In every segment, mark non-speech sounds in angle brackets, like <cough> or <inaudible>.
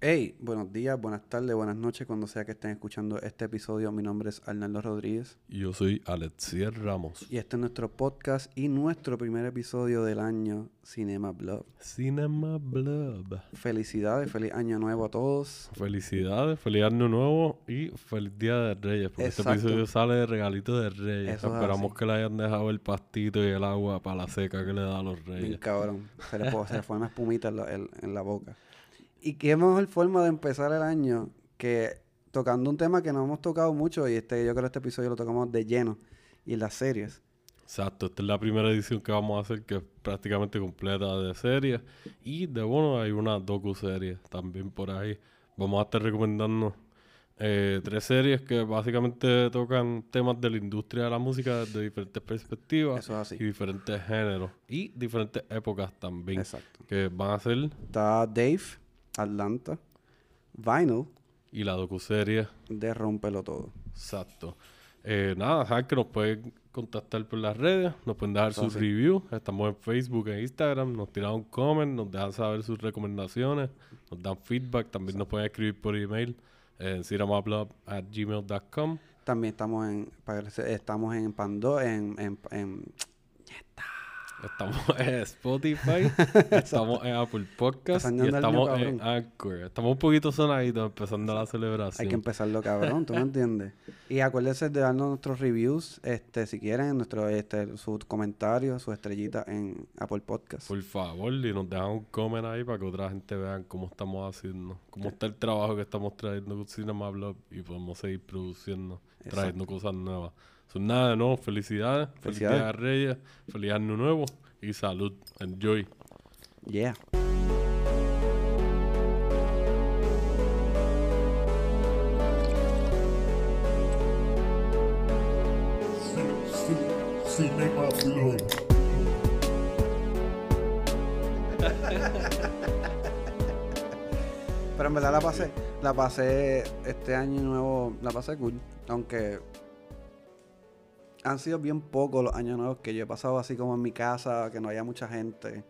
Hey, buenos días, buenas tardes, buenas noches, cuando sea que estén escuchando este episodio. Mi nombre es Arnaldo Rodríguez Y yo soy Alexier Ramos. y este es nuestro podcast y nuestro primer episodio del año Cinema Blog. Cinema Blob. Felicidades, feliz año nuevo a todos. Felicidades, feliz año nuevo y feliz día de Reyes. Porque Exacto. este episodio sale de regalito de Reyes. Eso Esperamos que le hayan dejado el pastito y el agua para la seca que le da a los Bien Reyes. cabrón. Se le, se le fue una espumita en la, en- en la boca. Y qué mejor forma de empezar el año que tocando un tema que no hemos tocado mucho y este yo creo que este episodio lo tocamos de lleno y las series. Exacto, esta es la primera edición que vamos a hacer que es prácticamente completa de series. Y de bueno, hay una docu-serie también por ahí. Vamos a estar recomendando eh, tres series que básicamente tocan temas de la industria de la música desde diferentes perspectivas Eso es así. y diferentes géneros y diferentes épocas también. Exacto. Que van a ser Está Dave, Atlanta, Vinyl, y la docu-serie. de Rómpelo Todo. Exacto. Eh, nada, saben que nos pueden contactar por las redes, nos pueden dejar sus reviews, estamos en Facebook e Instagram, nos tiran un comment, nos dejan saber sus recomendaciones, nos dan feedback, también nos pueden escribir por email en cinemablob@gmail.com. También estamos en estamos en Pando, en, en, en- Estamos <laughs> en Spotify, <laughs> estamos en Apple Podcast y estamos en. Anchor. Estamos un poquito sonaditos empezando la celebración. hay que empezarlo cabrón, ¿tú me entiendes? Y acuérdense de darnos nuestros reviews, este, si quieren, nuestro, este, sus comentarios, sus estrellitas en Apple Podcast. Por favor, y nos dejan un comment ahí para que otra gente vean cómo estamos haciendo, cómo está el trabajo que estamos trayendo con Cinema Blog y podemos seguir produciendo, trayendo cosas nuevas. Son nada de nuevo, felicidades, Felicidades. de Reyes, feliz año nuevo y salud, enjoy. Yeah. Cinema Blog. Pero en verdad la pasé, la pasé este año nuevo, la pasé cool, aunque han sido bien pocos los años nuevos que yo he pasado así como en mi casa, que no haya mucha gente.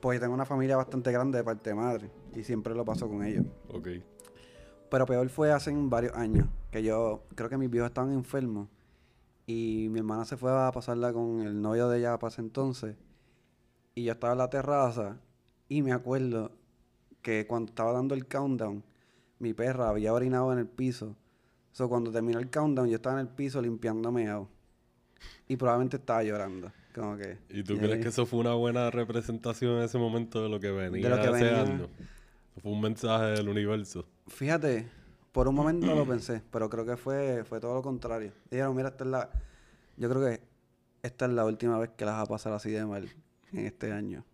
Pues tengo una familia bastante grande de parte de madre y siempre lo paso con ellos. Ok, Pero peor fue hace varios años, que yo creo que mis viejos estaban enfermos y mi hermana se fue a pasarla con el novio de ella para ese entonces y yo estaba en la terraza y me acuerdo que cuando estaba dando el countdown, mi perra había orinado en el piso. So, cuando terminó el countdown, yo estaba en el piso limpiándome. Y probablemente estaba llorando. Como que. ¿y tú y crees ahí- que eso fue una buena representación en ese momento de lo que venía lo que venía. deseando? Fue un mensaje del universo. Fíjate, por un momento lo <clears throat> pensé, pero creo que fue, fue todo lo contrario. Dijeron, mira, esta es la. Yo creo que esta es la última vez que las va a pasar así de mal en este año.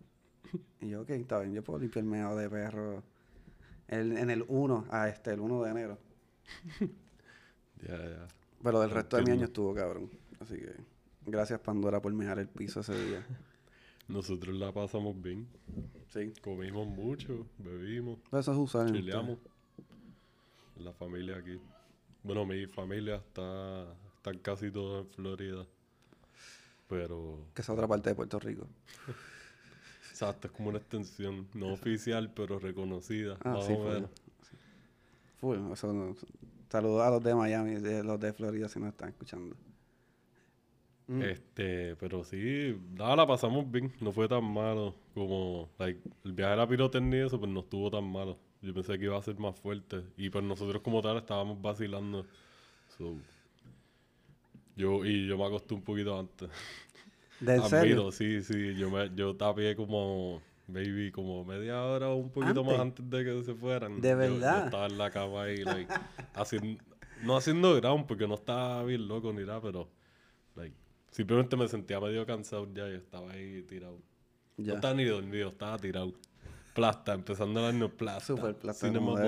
Y yo, ok, está bien, yo puedo limpiar el meado de perro el- en el 1, a este, el 1 de enero. <laughs> Ya, ya. Pero del resto de mi año estuvo cabrón. Así que gracias Pandora por mejar el piso ese día. <laughs> Nosotros la pasamos bien. Sí. Comimos mucho, bebimos. Eso es usar Chileamos. La familia aquí. Bueno, mi familia está, están casi todos en Florida. Pero, Que es otra parte de Puerto Rico. exacto, es como una extensión, no oficial, pero reconocida. Ah, más sí, o full. no- Saludos a los de Miami, de los de Florida si nos están escuchando. Mm. Este, pero sí, nada, la pasamos bien. No fue tan malo como, like, el viaje a la pirotecnia y eso, pues no estuvo tan malo. Yo pensé que iba a ser más fuerte. Y pues nosotros como tal estábamos vacilando. So, yo, y yo me acosté un poquito antes. ¿De <laughs> serio? Sí, sí. Yo, me, yo tapié como, baby, como media hora o un poquito más ¿Antes? antes de que se fueran. ¿De Yo- verdad? Yo, estaba en la cama ahí, like, <laughs> haciendo, no haciendo ground porque no estaba bien loco ni nada, pero, like, simplemente me sentía medio cansado ya y estaba ahí tirado. No Ya. estaba ni dormido, estaba tirado. Plasta, empezando el año plasta. Súper plasta, Cinema. <laughs>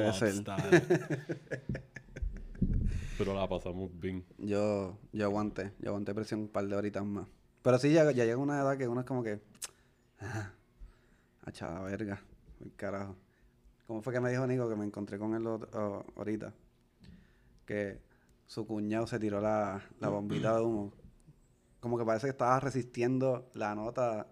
Pero la pasamos bien. Yo, yo aguanté, yo aguanté presión un par de horitas más. Pero sí, ya, ya llega una edad que uno es como que. Ah, a la verga. El carajo. ¿Cómo fue que me dijo Nico que me encontré con él ot- o- ahorita? Que su cuñado se tiró la, la bombita de humo. Como que parece que estaba resistiendo la nota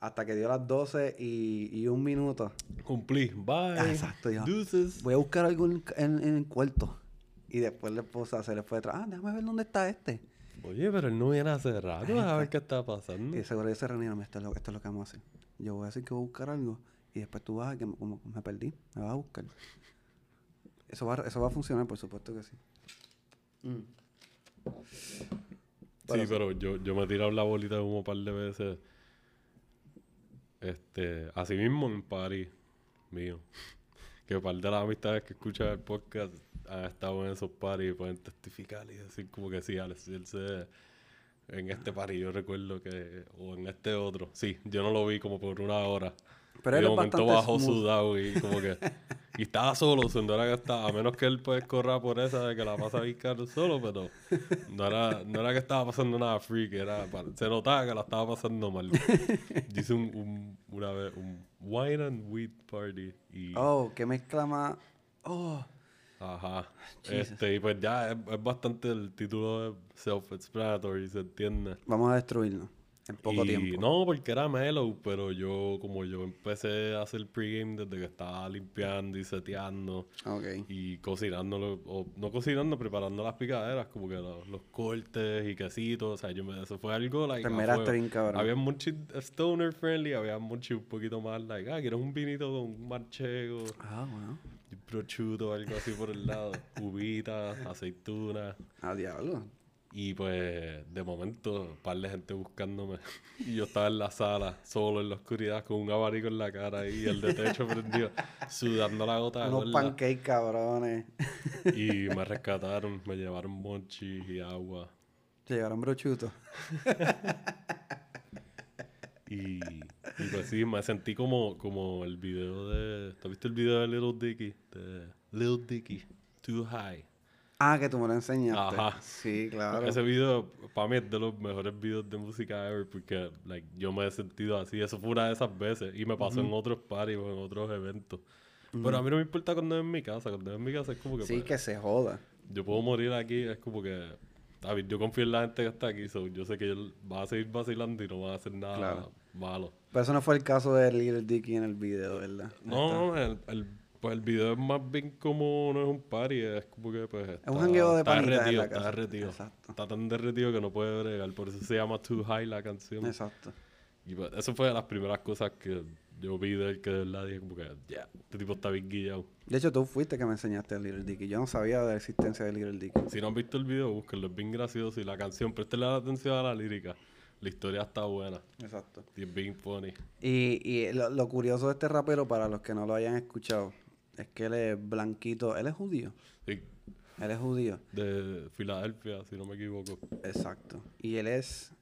hasta que dio las 12 y, y un minuto. Cumplí. Bye. Ah, exacto, ya. Deuces. Voy a buscar algo en, en- en el cuarto. Y después la esposa se le fue detrás. Ah, déjame ver dónde está este. Oye, pero él no viene hace rato. A ver qué está pasando. Y seguro ellos se reunieron. Esto es, lo, esto es lo que vamos a hacer. Yo voy a decir que voy a buscar algo. Y después tú vas a que me, como me perdí. Me vas a buscar. Eso va, a- eso va a funcionar, por supuesto que sí. Mm. Sí, pero yo, yo me he tirado la bolita de humo un par de veces. Este, así mismo en París, mío. Que un par de las amistades que escuchan el podcast han estado en esos paris y pueden testificar y decir como que sí, Alex, él se en este party yo recuerdo que, o en este otro. Sí, yo no lo vi como por una hora. Pero y de momento bajó smooth. sudado y como que... <laughs> Y estaba solo, no era que estaba... A menos que él pues corra por esa de que la pasa Vizcarro solo, pero... No era, no era que estaba pasando nada freak, era... Se notaba que la estaba pasando mal. <laughs> Yo hice un, un- una vez un wine and weed party y... Oh, qué mezcla más. Oh. Ajá. Jesus. Este, y pues ya es, es bastante el título self-explanatory, se entiende. Vamos a destruirlo. En poco Y tiempo. No, porque era mellow, pero yo, como yo empecé a hacer pregame desde que estaba limpiando y seteando Ok. y cocinándolo, o no cocinando, preparando las picaderas, como que los, los cortes y quesitos, o sea, yo me, eso fue algo, like, Te a esmeraste fuego. bien, cabrón. Había mucho stoner friendly, había mucho un poquito más, like, ah, ¿quieres un vinito con un manchego? Ah, bueno. y prosciutto, algo así por el lado, <laughs> uvitas, aceitunas. Ah, diablo. Y pues de momento, un par de gente buscándome. Y yo estaba en la sala, solo en la oscuridad, con un abanico en la cara y el de techo prendido, sudando la gota de Unos pancakes cabrones. Y me rescataron, me llevaron monchis y agua. Se llevaron brochutos. Y, y pues sí, me sentí como, como el video de... ¿Te has visto el video de Little Dicky? De Little Dicky, Too High. Ah, que tú me lo enseñaste. Ajá. Sí, claro. Ese video, para mí, es de los mejores videos de música ever porque like, yo me he sentido así. Eso fue una de esas veces. Y me pasó en otros parties o en otros eventos. Pero a mí no me importa cuando es en mi casa. Cuando es en mi casa es como que... Sí, pues, que se joda. Yo puedo morir aquí. Es como que... bien, yo confío en la gente que está aquí. so, yo sé que ellos van a seguir vacilando y no van a hacer nada Claro. malo. Pero eso no fue el caso de Little Dicky en el video, ¿verdad? No, no, el, el, pues el video es más bien como no es un party, es como que pues está, un jangueo de está derretido, está derretido. Exacto. Está tan derretido que no puede bregar, por eso se llama Too High la canción. Exacto. Y pues, eso fue de las primeras cosas que yo vi de él que de verdad dije como que ya, este tipo está bien guillado. De hecho, tú fuiste que me enseñaste a Little Dicky. Yo no sabía de la existencia de Little Dicky. Si no han visto el video, búsquenlo, es bien gracioso y la canción, préstenle atención a la lírica. La historia está buena Exacto. y es bien funny. Y, y lo, lo curioso de este rapero, para los que no lo hayan escuchado, es que él es blanquito. Él es judío. Sí, Él es judío. de Filadelfia, si no me equivoco. Exacto. Y él es.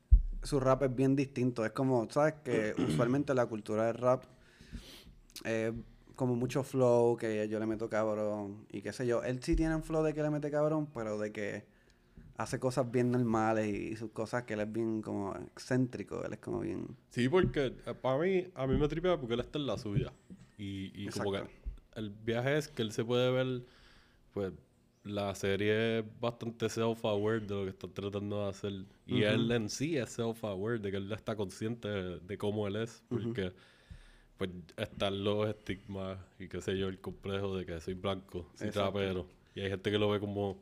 Su rap es bien distinto. Es como, ¿sabes? Que <clears throat> usualmente la cultura del rap es como mucho flow, que yo le meto cabrón. Y qué sé yo. Él sí tiene un flow de que le mete cabrón, pero de que hace cosas bien normales y, y sus cosas que él es bien como excéntrico. Él es como bien. Sí, porque eh, para mí, a mí me tripea porque él está en la suya. Y, y como que. El viaje es que él se puede ver, pues la serie es bastante self-aware de lo que está tratando de hacer. Y él en sí es self-aware de que él está consciente de, de cómo él es. Porque pues están los estigmas y qué sé yo, el complejo de que soy blanco, soy Exacto. rapero. Y hay gente que lo ve como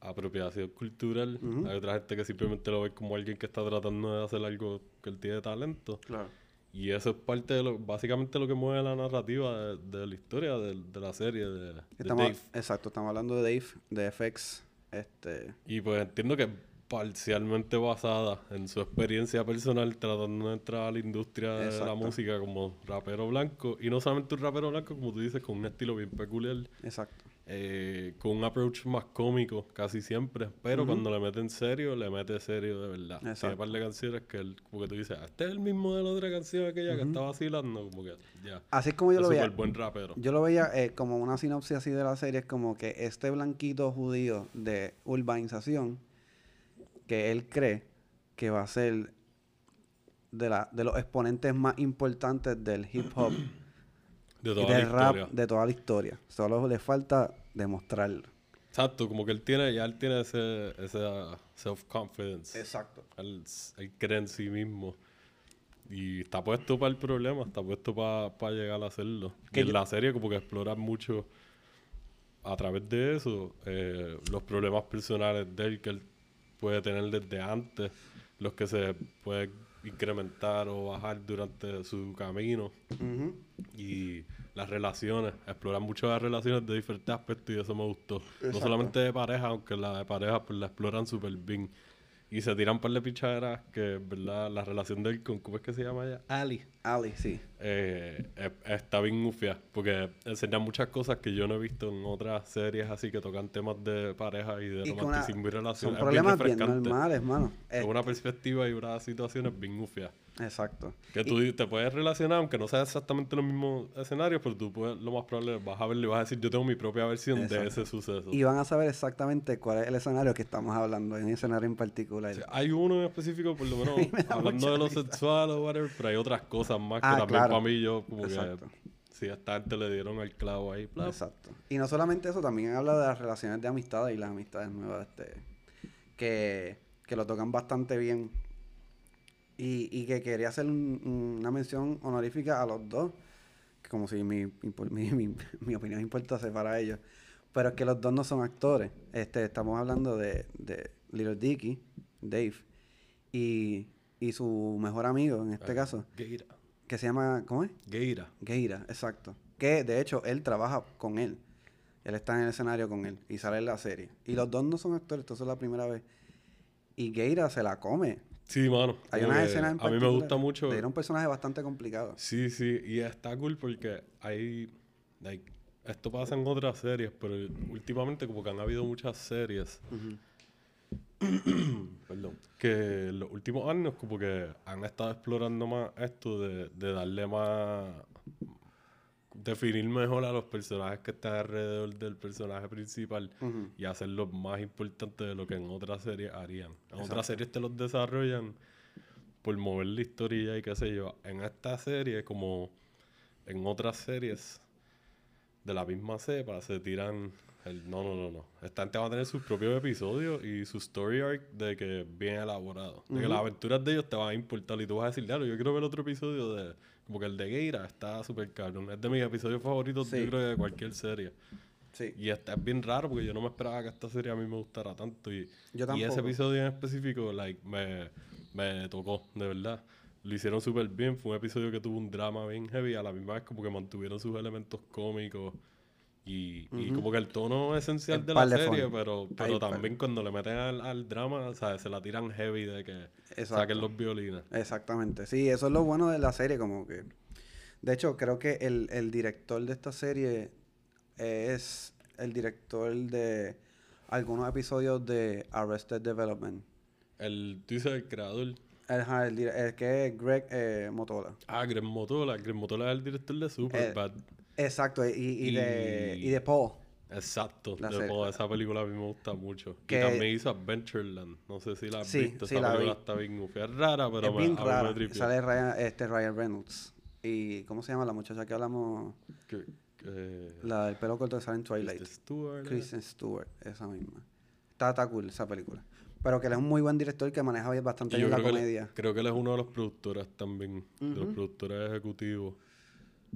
apropiación cultural. Hay otra gente que simplemente lo ve como alguien que está tratando de hacer algo que él tiene talento. Claro. Y eso es parte de lo, básicamente lo que mueve la narrativa de, de la historia de, de la serie de, de Estamos, Dave. Exacto, estamos hablando de Dave, de FX. Este. Y pues entiendo que es parcialmente basada en su experiencia personal tratando de entrar a la industria de la música como rapero blanco. Y no solamente un rapero blanco, como tú dices, con un estilo bien peculiar. Exacto. Eh, con un approach más cómico casi siempre, pero cuando le mete en serio, le mete serio de verdad. Tiene Exacto. un par de canciones que él, como que tú dices, "Ah, este es el mismo de la otra canción aquella que está vacilando, como que ya. Así es como yo es lo veía. buen rapero. Yo lo veía eh, como una sinopsis así de la serie, es como que este blanquito judío de urbanización, que él cree que va a ser de, la, de los exponentes más importantes del hip hop <clears throat> de y toda la del rap historia. de toda la historia. Solo le falta demostrarlo. Exacto, como que él tiene, ya él tiene ese, esa self-confidence. Exacto. Él, él cree en sí mismo. y está puesto para el problema, está puesto para llegar a hacerlo. Que y en la serie como que explora mucho a través de eso eh, los problemas personales de él que él puede tener desde antes, los que se pueden incrementar o bajar durante su camino Ujú. Y las relaciones, explorar mucho las relaciones de diferentes aspectos y eso me gustó. No Exacto. solamente de pareja, aunque la de pareja pues la exploran súper bien. Y se tiran un par de pichaderas que, ¿verdad? La relación de él con, ¿cómo es que se llama ella? Ali. Ali, sí. Eh, eh, está bien ufia, porque enseña muchas cosas que yo no he visto en otras series así que tocan temas de pareja y de Y con una- romanticismo y son relaciones. Es problemas bien, refrescante. normales, mano. Es Eh, una perspectiva y una situación bien ufia. Exacto. Que tú te puedes relacionar, aunque no sea exactamente los mismos escenarios, pero tú puedes, lo más probable vas a verlo y vas a decir, yo tengo mi propia versión de ese suceso. Y van a saber exactamente cuál es el escenario que estamos hablando, en ese escenario en particular. O sea, hay uno en específico, por lo menos, <laughs> me hablando de lo risa. sexual o whatever, pero hay otras cosas más que Ah, también claro. para mí yo como Exacto. que si a esta arte le dieron el clavo ahí. plaf. Exacto. Y no solamente eso, también habla de las relaciones de amistad y las amistades nuevas, este, que, que lo tocan bastante bien. Y, y que quería hacer un- un- una mención honorífica a los dos, que como si mi, mi, <laughs> mi- mi opinión importase para ellos. Pero es que los dos no son actores. Este, estamos hablando de, de Little Dicky, Dave, y, y su mejor amigo, en este Ah, caso, Geira. que se llama, ¿cómo es? Geira. Geira, exacto. Que de hecho él trabaja con él. Él está en el escenario con él y sale en la serie. Y los dos no son actores, esto es la primera vez. Y Geira se la come. Sí, mano. Hay unas escenas en A mí me gusta mucho. Era un personaje bastante complicado. Sí, sí, y está cool porque hay, like, esto pasa en otras series, pero últimamente como que han habido muchas series, <coughs> perdón, que en los últimos años como que han estado explorando más esto de, de darle más, definir mejor a los personajes que están alrededor del personaje principal Ujú. y hacerlos más importantes de lo que en otras series harían. En Exacto. otras series te los desarrollan por mover la historia y qué sé yo. En esta serie, como en otras series de la misma cepa, se tiran el no, no, no, no. Esta gente va a tener sus propios episodios y su story arc de que bien elaborado. De que las aventuras de ellos te van a importar y tú vas a decir, claro, yo quiero ver otro episodio de. Como que el de Geira está súper cabrón. Es de mis episodios favoritos, Sí. yo creo, de cualquier serie. Sí. Y está es bien raro porque yo no me esperaba que esta serie a mí me gustara tanto. Y, Yo y ese episodio en específico, like, me, me tocó, de verdad. Lo hicieron súper bien. Fue un episodio que tuvo un drama bien heavy. A la misma vez como que mantuvieron sus elementos cómicos. Y, como que el tono esencial El de la serie, fun. pero, pero también cuando le meten al, al drama, o sea, se la tiran heavy de que Exacto. saquen los violines. Exactamente. Sí, eso es lo bueno de la serie, como que... De hecho, creo que el, el director de esta serie es el director de algunos episodios de Arrested Development. El, tú dices el creador. Ajá, el, el que es Greg eh, Motola. Ah, Greg Motola. Greg Motola es el director de Superbad. Exacto, y, y de, Y- de Paul. Exacto, La de. Paul, esa película a mí me gusta mucho. Que- Y también hizo Adventureland, no sé si la has Sí, visto, sí, esa la película vi. está bien goofy. Es rara, pero es me, bien a mí me rara. Sale Ryan, este Ryan Reynolds. ¿Y cómo se llama la muchacha que hablamos? Que- que- La del pelo corto que sale en Twilight. Kristen Stewart, ¿eh? Kristen Stewart, esa misma. Está, está cool esa película. Pero que él es un muy buen director que maneja bastante bien la comedia. creo que él es uno de los productores también, de los productores ejecutivos.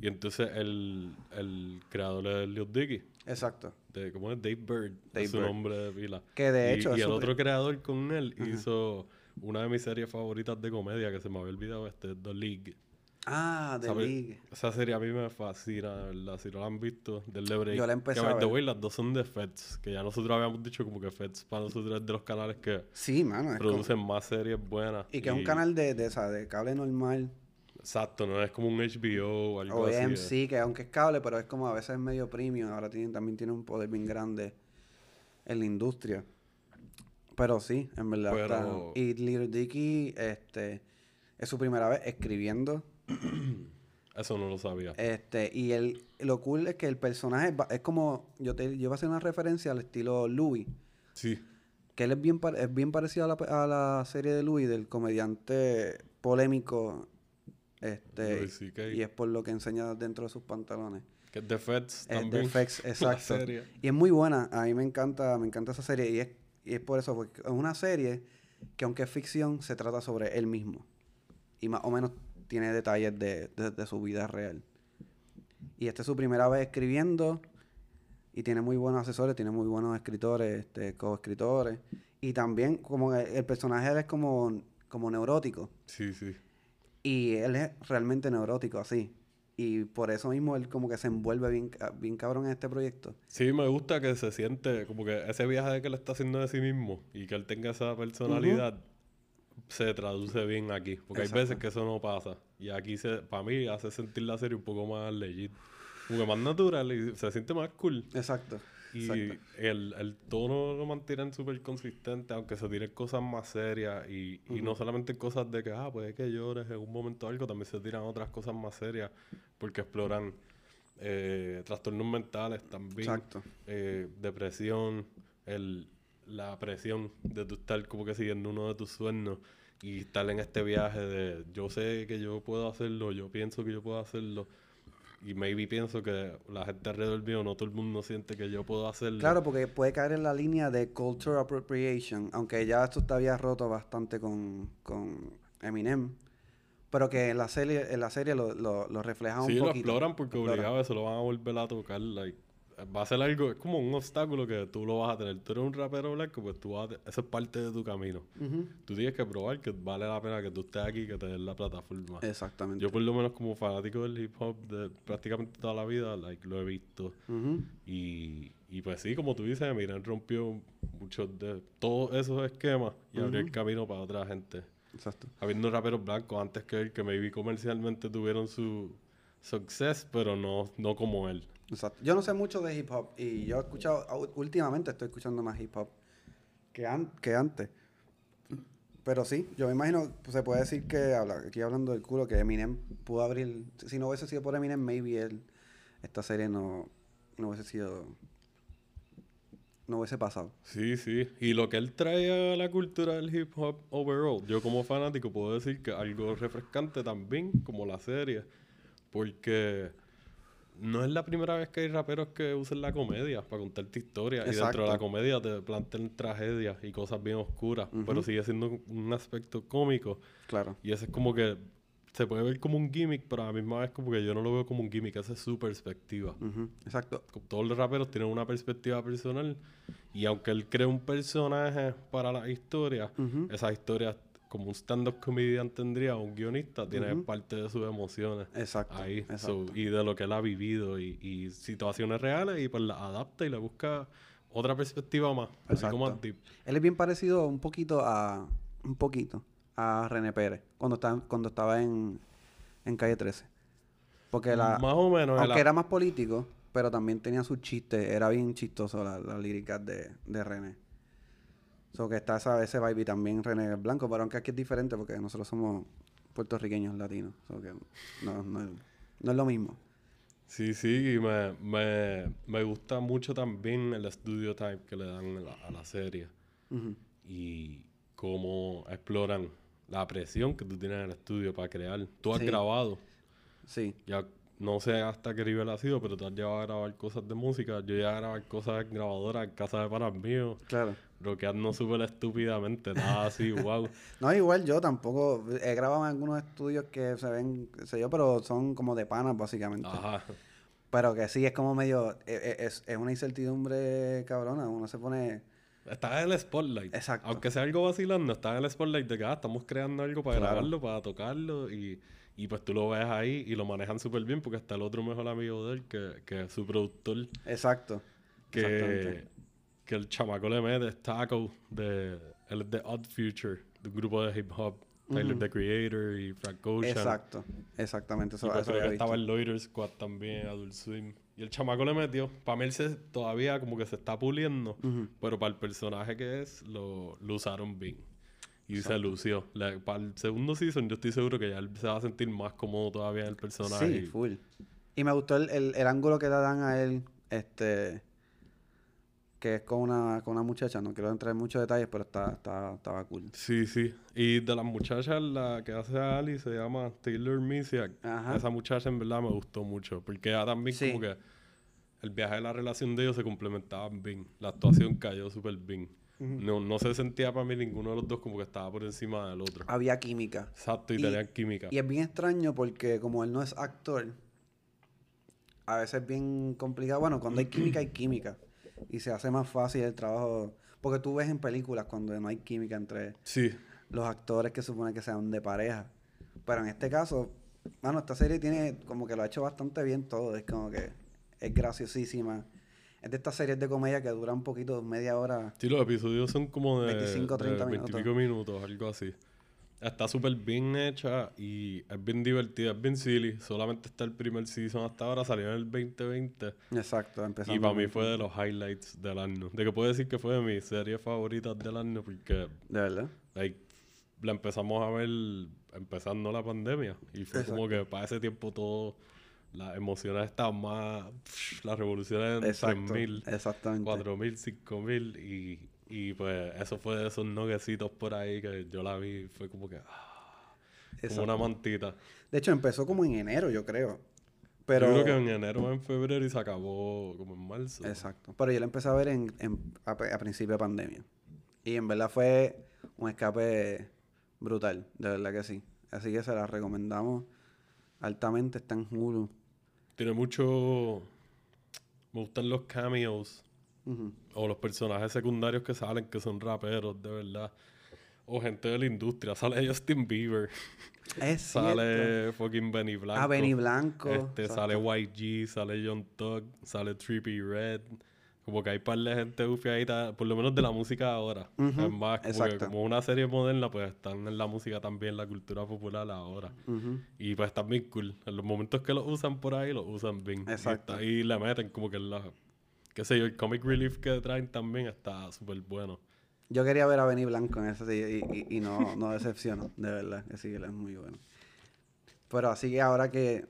Y entonces el, el creador es Leo Dickey, Exacto. de, ¿cómo es? Dave Bird, Dave es su Bird. nombre de pila. Que de y, hecho y es el otro creador con él hizo una de mis series favoritas de comedia que se me había olvidado, este, The League. Ah, The. League. Esa serie a mí me fascina, de ¿verdad? Si no la han visto, del Break. Yo la empecé que, a ver. way, las dos son de Feds, que ya nosotros habíamos dicho como que Feds para nosotros es de los canales que Sí, mano. como- producen más series buenas. y que es un canal de, de, esa, de cable normal. Exacto, no es como un HBO o algo O así. eh. AMC, que aunque es cable, pero es como a veces es medio premium. Ahora tiene, también tiene un poder bien grande en la industria. Pero sí, en verdad. está- Pero- Y Little Dicky, este, es su primera vez escribiendo. <clears throat> Eso no lo sabía. Este, y el, lo cool es que el personaje va- es como, yo te yo iba a hacer una referencia al estilo Louis, Sí, que él es bien, es bien parecido a la, a la serie de Louis, del comediante polémico, este, y es por lo que enseña dentro de sus pantalones. que es de Feds Es también. FX, <laughs> la exacto. Y es muy buena, a mí me encanta, me encanta esa serie, y es, y es por eso, porque es una serie que aunque es ficción, se trata sobre él mismo. Y más o menos tiene detalles de, de- de su vida real. Y esta es su primera vez escribiendo y tiene muy buenos asesores, tiene muy buenos escritores, este, coescritores. Y también como el, el personaje es como, como neurótico. Sí, sí. Y él es realmente neurótico, así. Y por eso mismo él como que se envuelve bien, bien cabrón en este proyecto. Sí, me gusta que se siente como que ese viaje que él está haciendo de sí mismo y que él tenga esa personalidad se traduce bien aquí. Porque hay veces que eso no pasa. Y aquí, se, para mí, hace sentir la serie un poco más legit. Como que más natural y se siente más cool. Exacto. Y el, el tono lo mantienen súper consistente, aunque se tiren cosas más serias. Y, y no solamente cosas de que, ah, puede que llores en un momento algo, también se tiran otras cosas más serias porque exploran eh, trastornos mentales también, Exacto. eh, depresión, el, la presión de tu estar como que siguiendo uno de tus sueños y estar en este viaje de yo sé que yo puedo hacerlo, yo pienso que yo puedo hacerlo. Y maybe pienso que la gente alrededor mío, no todo el mundo siente que yo puedo hacerlo. Claro, porque puede caer en la línea de culture appropriation, aunque ya esto te había roto bastante con, con Eminem, pero que en la serie, en la serie lo, lo, lo refleja un Sí, lo poquito. exploran porque obligado eso lo van a volver a tocar. like, va a ser algo, es como un obstáculo que tú lo vas a tener. Tú eres un rapero blanco, pues tú vas a, eso es parte de tu camino. Tú tienes que probar que vale la pena que tú estés aquí, que te den la plataforma. Exactamente. Yo por lo menos como fanático del hip hop de prácticamente toda la vida, like, lo he visto. Y, y pues sí, como tú dices, Eminem rompió muchos de todos esos esquemas y abrió el camino para otra gente. Exacto. Habiendo raperos blancos antes que él, que maybe comercialmente tuvieron su success, pero no, no como él. Exacto. Yo no sé mucho de hip hop y yo he escuchado, últimamente estoy escuchando más hip hop que, an- que antes. Pero sí, yo me imagino, pues, se puede decir que, aquí hablando del culo, que Eminem pudo abrir, si no hubiese sido por Eminem, maybe él, esta serie no, no hubiese sido, no hubiese pasado. Sí, sí. Y lo que él trae a la cultura del hip hop overall, yo como fanático puedo decir que algo refrescante también, como la serie, porque no es la primera vez que hay raperos que usan la comedia para contarte historias. Y dentro de la comedia te plantean tragedias y cosas bien oscuras, pero sigue siendo un aspecto cómico. Claro. Y ese es como que se puede ver como un gimmick, pero a la misma vez como que yo no lo veo como un gimmick, esa es su perspectiva. Exacto. Todos los raperos tienen una perspectiva personal y aunque él cree un personaje para la historia, Ujú. esas historias como un stand-up comedian tendría, un guionista, tiene parte de sus emociones Exacto. ahí exacto. So, y de lo que él ha vivido y, y situaciones reales y pues las adapta y le busca otra perspectiva más, así como Exacto. deep. Él es bien parecido un poquito a, un poquito, a René Pérez, cuando, estaba, cuando estaba en, en Calle 13. Porque la, Más o menos. aunque era más político, pero también tenía sus chistes, era bien chistoso la, la lírica de, de René. So que está esa, ese vibe y también René blanco, pero aunque aquí es diferente porque nosotros somos puertorriqueños latinos. So que no, no, es- no es lo mismo. Sí, sí, y me, me, me gusta mucho también el studio time que le dan a la, a la serie y cómo exploran la presión que tú tienes en el estudio para crear. Tú has Sí. grabado, Sí, ya no sé hasta qué nivel ha sido, pero tú has llevado a grabar cosas de música. Yo llegué a grabar cosas grabadoras en casa de panas míos, claro. Rockeando súper estúpidamente, nada así, <laughs> wow. No, igual yo tampoco. He grabado en algunos estudios que se ven, qué sé yo, pero son como de panas, básicamente. Ajá. Pero que sí, es como medio. e- e- Es, es una incertidumbre cabrona. Uno se pone. Estás en el spotlight. Exacto. Aunque sea algo vacilando, estás en el spotlight de que ah, estamos creando algo para Claro. grabarlo, para tocarlo y, y pues tú lo ves ahí y lo manejan súper bien porque está el otro mejor amigo de él, que, que es su productor, Exacto. que, Exactamente. Que el chamaco le mete, es Taco, de, es de Odd Future, de un grupo de hip hop, Tyler the Creator y Frank Ocean. Exacto. Exactamente. Eso, Y pues eso estaba el Loiter Squad también, Adult Swim. Y el chamaco le metió. Para mí él se- todavía como que se está puliendo. Pero para el personaje que es, lo, lo usaron bien. Y se lució. Le- para el segundo season yo estoy seguro que ya él se va a sentir más cómodo todavía en el personaje. Sí, full. Y me gustó el, el, el ángulo que le dan a él. Este. Que es con una, con una muchacha. No quiero entrar en muchos detalles, pero está, está, estaba cool. Sí, sí. Y de las muchachas, la que hace a Ali se llama Taylor Misiak. Esa muchacha en verdad me gustó mucho. Porque ella también Sí. como que el viaje de la relación de ellos se complementaban bien. La actuación cayó súper bien. no, no se sentía para mí ninguno de los dos como que estaba por encima del otro. Había química. Exacto, y, Y- tenían química. Y es bien extraño porque como él no es actor, a veces es bien complicado. Bueno, cuando hay química, hay química. Y se hace más fácil el trabajo. Porque tú ves en películas cuando no hay química entre Sí, los actores que supone que sean de pareja. Pero en este caso, bueno, esta serie tiene como que lo ha hecho bastante bien todo. Es como que es graciosísima. Es de estas series de comedia que duran un poquito, media hora. sí, los episodios son como de 25, 30 de minutos. 20 y pico minutos, algo así. Está súper bien hecha y es bien divertida, es bien silly. Solamente está el primer season hasta ahora, salió en el 2020. Exacto, empezando. Y para mí fue de los highlights del año. De que puedo decir que fue de mis series favoritas del año porque De verdad. like, la empezamos a ver empezando la pandemia. Y fue como que para ese tiempo todo, las emociones estaban más, las revoluciones en Exacto. 3000, Exactamente. 4000, 5000 y, y pues eso fue de esos noguecitos por ahí que yo la vi, fue como que ah, como una mantita. De hecho, empezó como en enero, yo creo. Pero. Yo creo que en enero o en febrero y se acabó como en marzo. Exacto. Pero yo la empecé a ver en, en- a, a principio de pandemia. Y en verdad fue un escape brutal, de verdad que sí. Así que se la recomendamos altamente. Está en Hulu. Tiene mucho... Me gustan los cameos O los personajes secundarios que salen que son raperos, de verdad. O gente de la industria. Sale Justin Bieber. Es. <laughs> Sale fucking Benny Blanco. Ah, Benny Blanco. Este, exacto. sale YG, sale John Tug, sale Trippy Red. Como que hay par de gente bufiadita, por lo menos de la música ahora. Ujú, Es más, como, como una serie moderna, pues están en la música también, la cultura popular ahora. Y pues están bien cool. En los momentos que lo usan por ahí, lo usan bien. Y Exacto. está- Y, le meten como que la... Qué sé yo, el comic relief que traen también está súper bueno. Yo quería ver a Benny Blanco en ese y, y, y no, no decepcionó, de verdad. Que sí, él es muy bueno. Pero así que ahora que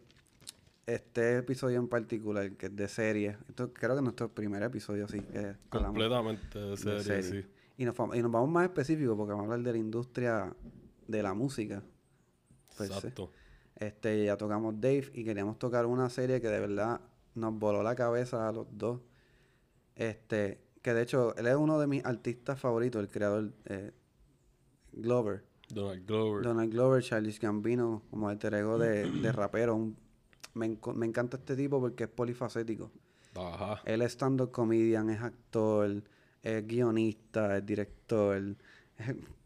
este episodio en particular, que es de serie, esto creo que es nuestro primer episodio, sí, que Completamente de de serie, sí. Y nos, y nos vamos más específicos porque vamos a hablar de la industria de la música. se. Exacto. Este, ya tocamos Dave y queríamos tocar una serie que de verdad nos voló la cabeza a los dos. Este, que de hecho, él es uno de mis artistas favoritos, el creador eh, Glover. Donald Glover. Donald Glover, Charles Gambino, como alter ego de, de rapero. Un- me, me encanta este tipo porque es polifacético. Ajá. Él es stand-up comedian, es actor, es guionista, es director.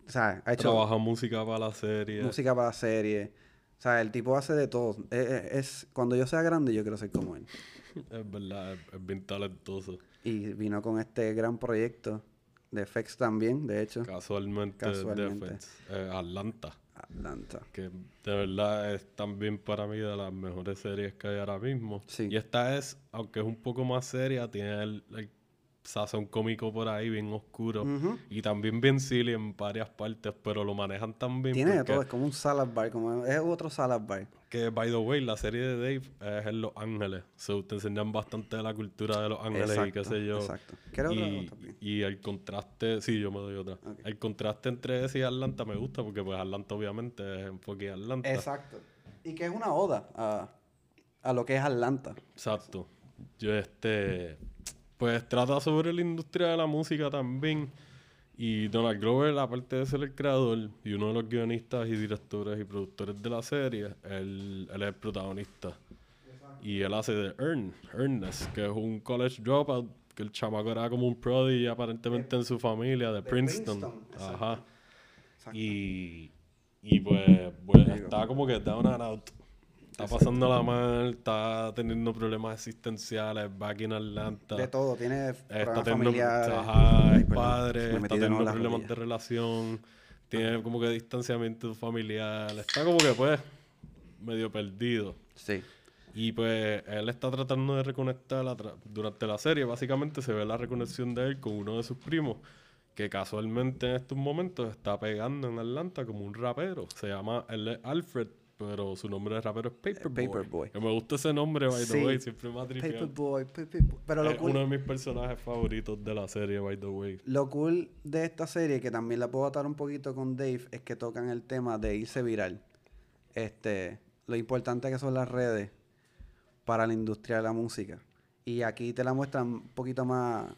o sea, ha hecho Trabaja música para la serie. música para series. O sea, el tipo hace de todo. Es, es- es- cuando yo sea grande, yo quiero ser como él. <laughs> Es verdad, es, es bien talentoso. Y vino con este gran proyecto de FX también, de hecho. Casualmente, Casualmente. Defense. Eh, Atlanta. Atlanta. Que de verdad es también para mí de las mejores series que hay ahora mismo. Sí. Y esta es, aunque es un poco más seria, tiene el, el sazón cómico por ahí bien oscuro. Y también bien silly en varias partes, pero lo manejan tan bien. Tiene de todo, es como un salad bar, como es otro salad bar. Que, by the way, la serie de Dave es en Los Ángeles. So, te enseñan bastante de la cultura de Los Ángeles y qué sé yo. Exacto. ¿Quieres otra Y, también? y el contraste, sí, yo me doy otra. El contraste entre ese y Atlanta me gusta porque pues Atlanta obviamente es enfoque Atlanta. Exacto. Y que es una oda a, a lo que es Atlanta. Exacto. Yo este pues trata sobre la industria de la música también. Y Donald Glover, aparte de ser el creador y uno de los guionistas y directores y productores de la serie, él, él es el protagonista. Y él hace de Ern, Ernest, que es un college dropout, que el chamaco era como un prodigy aparentemente en su familia, de, de Princeton. Princeton. Ajá. Exacto. Y, y pues, pues está como que down and out. Está pasando la mal, está teniendo problemas existenciales, back in Atlanta. De todo, tiene problemas familiares. ajá, es padre, está teniendo en problemas de relación, tiene como que distanciamiento familiar, está como que pues medio perdido. Sí. Y pues él está tratando de reconectar la tra- durante la serie. Básicamente se ve la reconexión de él con uno de sus primos, que casualmente en estos momentos está pegando en Atlanta como un rapero. Se llama, él es Alfred, pero su nombre de rapero es Paperboy. Paperboy. Que me gusta ese nombre, by the Sí. way, siempre me ha. Paperboy, Paperboy. Pero lo Es cool, uno de mis personajes favoritos de la serie, by the way. lo cool de esta serie, que también la puedo atar un poquito con Dave, es que tocan el tema de irse viral. Este, lo importante que son las redes para la industria de la música. Y aquí te la muestran un poquito más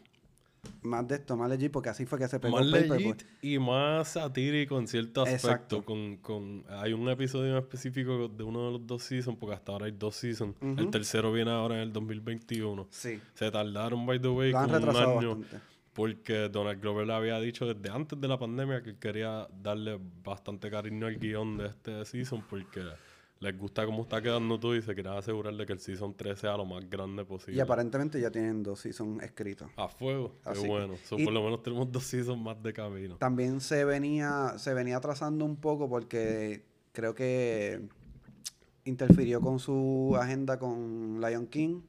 más de esto, más legit, porque así fue que se pegó Más Paperboy. legit y más satírico en cierto aspecto. Con, con, hay un episodio en específico de uno de los dos seasons, porque hasta ahora hay dos seasons. El Ujú. tercero viene ahora en el 2021. Sí, Se tardaron, by the way, como un año. bastante. Porque Donald Glover le había dicho desde antes de la pandemia que quería darle bastante cariño al guion de este season porque les gusta cómo está quedando todo y se quieren asegurar de que el season 3 sea lo más grande posible. Y aparentemente ya tienen dos seasons escritos. A fuego, Así qué que- bueno. So, por lo menos tenemos dos seasons más de camino. También se venía, se venía atrasando un poco porque creo que interfirió con su agenda con Lion King,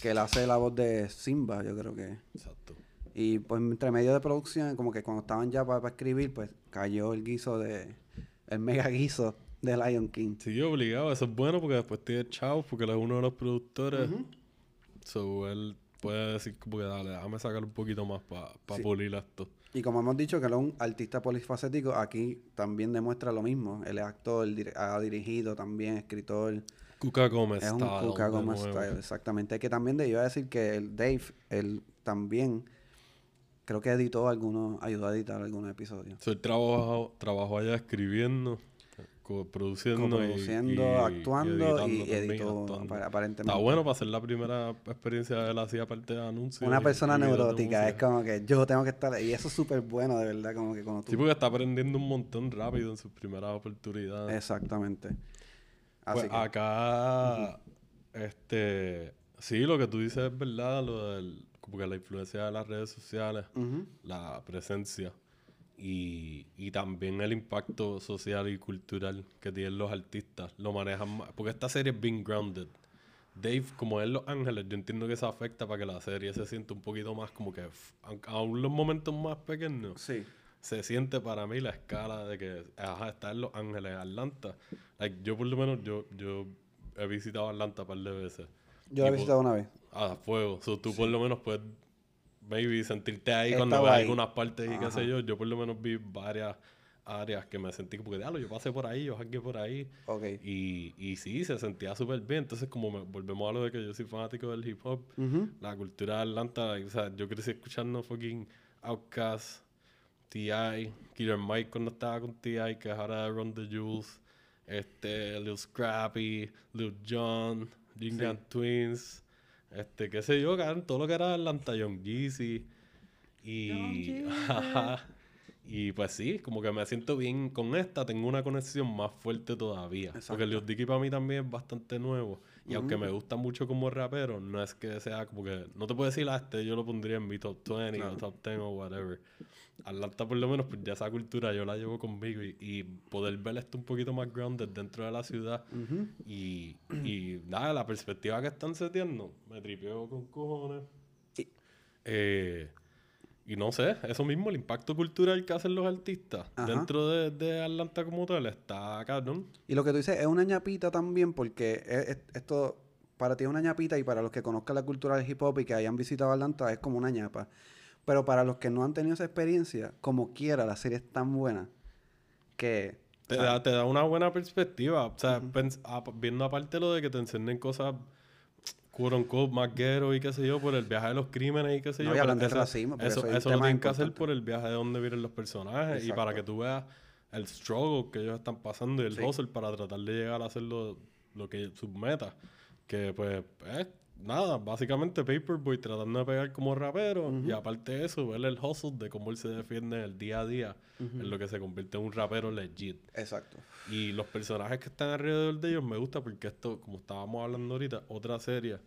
que él hace la voz de Simba, yo creo que. Exacto. Y pues entre medio de producción, como que cuando estaban ya para escribir, pues cayó el guiso de, el mega guiso de Lion King. Sí, obligado. Eso es bueno porque después tiene Chao, porque él es uno de los productores. So, él puede decir como que dale, déjame sacar un poquito más para Sí. pulir esto. Y como hemos dicho que él es un artista polifacético, aquí también demuestra lo mismo. Él es actor, dir- ha dirigido también, escritor. Cuca Gómez Es un style Cuca Gómez style, exactamente. Que también de, iba a decir que el Dave, él también creo que editó algunos, ayudó a editar algunos episodios. So, él trabajó, trabajó allá escribiendo, produciendo, y- y, actuando y, editando también, editó aparentemente. Está bueno para hacer la primera experiencia de él hacía parte de anuncios. Una y- persona y neurótica, es como que yo tengo que estar y eso es súper bueno de verdad, como que cuando tú... Sí, porque está aprendiendo un montón rápido en sus primeras oportunidades. Exactamente. Así Pues que, acá, este, sí, lo que tú dices es verdad, lo del, como que la influencia de las redes sociales, la presencia y, y también el impacto social y cultural que tienen los artistas, lo manejan más, porque esta serie es bien grounded. Dave, como es Los Ángeles, yo entiendo que eso afecta para que la serie se sienta un poquito más como que, aún los momentos más pequeños, Sí. se siente para mí la escala de que ajá, está en Los Ángeles, Atlanta. Like, yo por lo menos, yo, yo he visitado Atlanta un par de veces. Yo la he visitado una vez. A fuego. So, tú por lo menos puedes, maybe, sentirte ahí cuando ahí. algunas partes y qué sé yo. Yo por lo menos vi varias áreas que me sentí como que, diablo, yo pasé por ahí, yo hackeé por ahí. Y, y sí, se sentía súper bien. Entonces, como me- volvemos a lo de que yo soy fanático del hip hop, la cultura de Atlanta, o sea, yo crecí escuchando fucking Outkast, T.I., Killer Mike cuando estaba con T.I., que es ahora Run the Jules, este, Lil Scrappy, Lil Jon, Jingan Twins, este, qué sé yo, cabrón, todo lo que era Atlanta, Young Jeezy, y... y pues sí, como que me siento bien con esta, tengo una conexión más fuerte todavía. Porque. Lil Dicky para mí también es bastante nuevo. Y aunque me gusta mucho como rapero, no es que sea como que... No te puedo decir, ah, este yo lo pondría en mi top 20 Claro. o top 10 o whatever. Atlanta por lo menos, pues ya esa cultura yo la llevo conmigo y, y poder ver esto un poquito más grounded dentro de la ciudad. Ujú. Y, y nada, la perspectiva que están seteando, me tripeo con cojones. Y- Eh, y no sé, eso mismo, el impacto cultural que hacen los artistas Ajá. dentro de, de Atlanta como tal está cabrón. Y lo que tú dices es una ñapita también, porque es- es- esto para ti es una ñapita y para los que conozcan la cultura del hip hop y que hayan visitado Atlanta es como una ñapa. Pero para los que no han tenido esa experiencia, como quiera, la serie es tan buena que... Te, da, te da una buena perspectiva. O sea, viendo aparte lo de que te enseñen cosas, quote unquote, más y qué sé yo, por el viaje de los crímenes y qué sé No, yo. y hablando del eso- racismo, Eso, eso eso lo tienen que hacer por el viaje de donde vienen los personajes y para que tú veas el struggle que ellos están pasando y el Sí. hustle para tratar de llegar a hacer lo, lo que sus metas. Que pues, es nada, básicamente Paperboy tratando de pegar como rapero y aparte de eso, ver el hustle de cómo él se defiende en el día a día en lo que se convierte en un rapero legit. Exacto. Y los personajes que están alrededor de ellos me gusta porque esto, como estábamos hablando ahorita, otra serie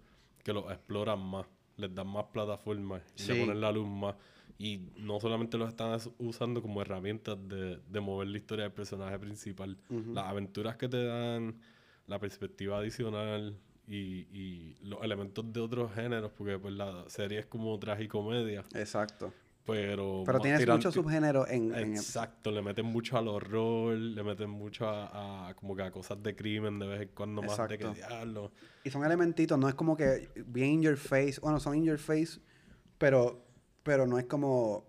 que los exploran más, les dan más plataformas, y Sí. le ponen la luz más. Y no solamente los están usando como herramientas de, de mover la historia del personaje principal, las aventuras que te dan, la perspectiva adicional y, y los elementos de otros géneros, porque pues la serie es como tragicomedia, Exacto. pero... Pero tienes muchos subgéneros en, en- Exacto, le meten mucho al horror, le meten mucho a, a como que a cosas de crimen de vez en cuando más de que diablo. Y son elementitos, no es como que bien in your face. Bueno, son in your face, pero, pero no es como.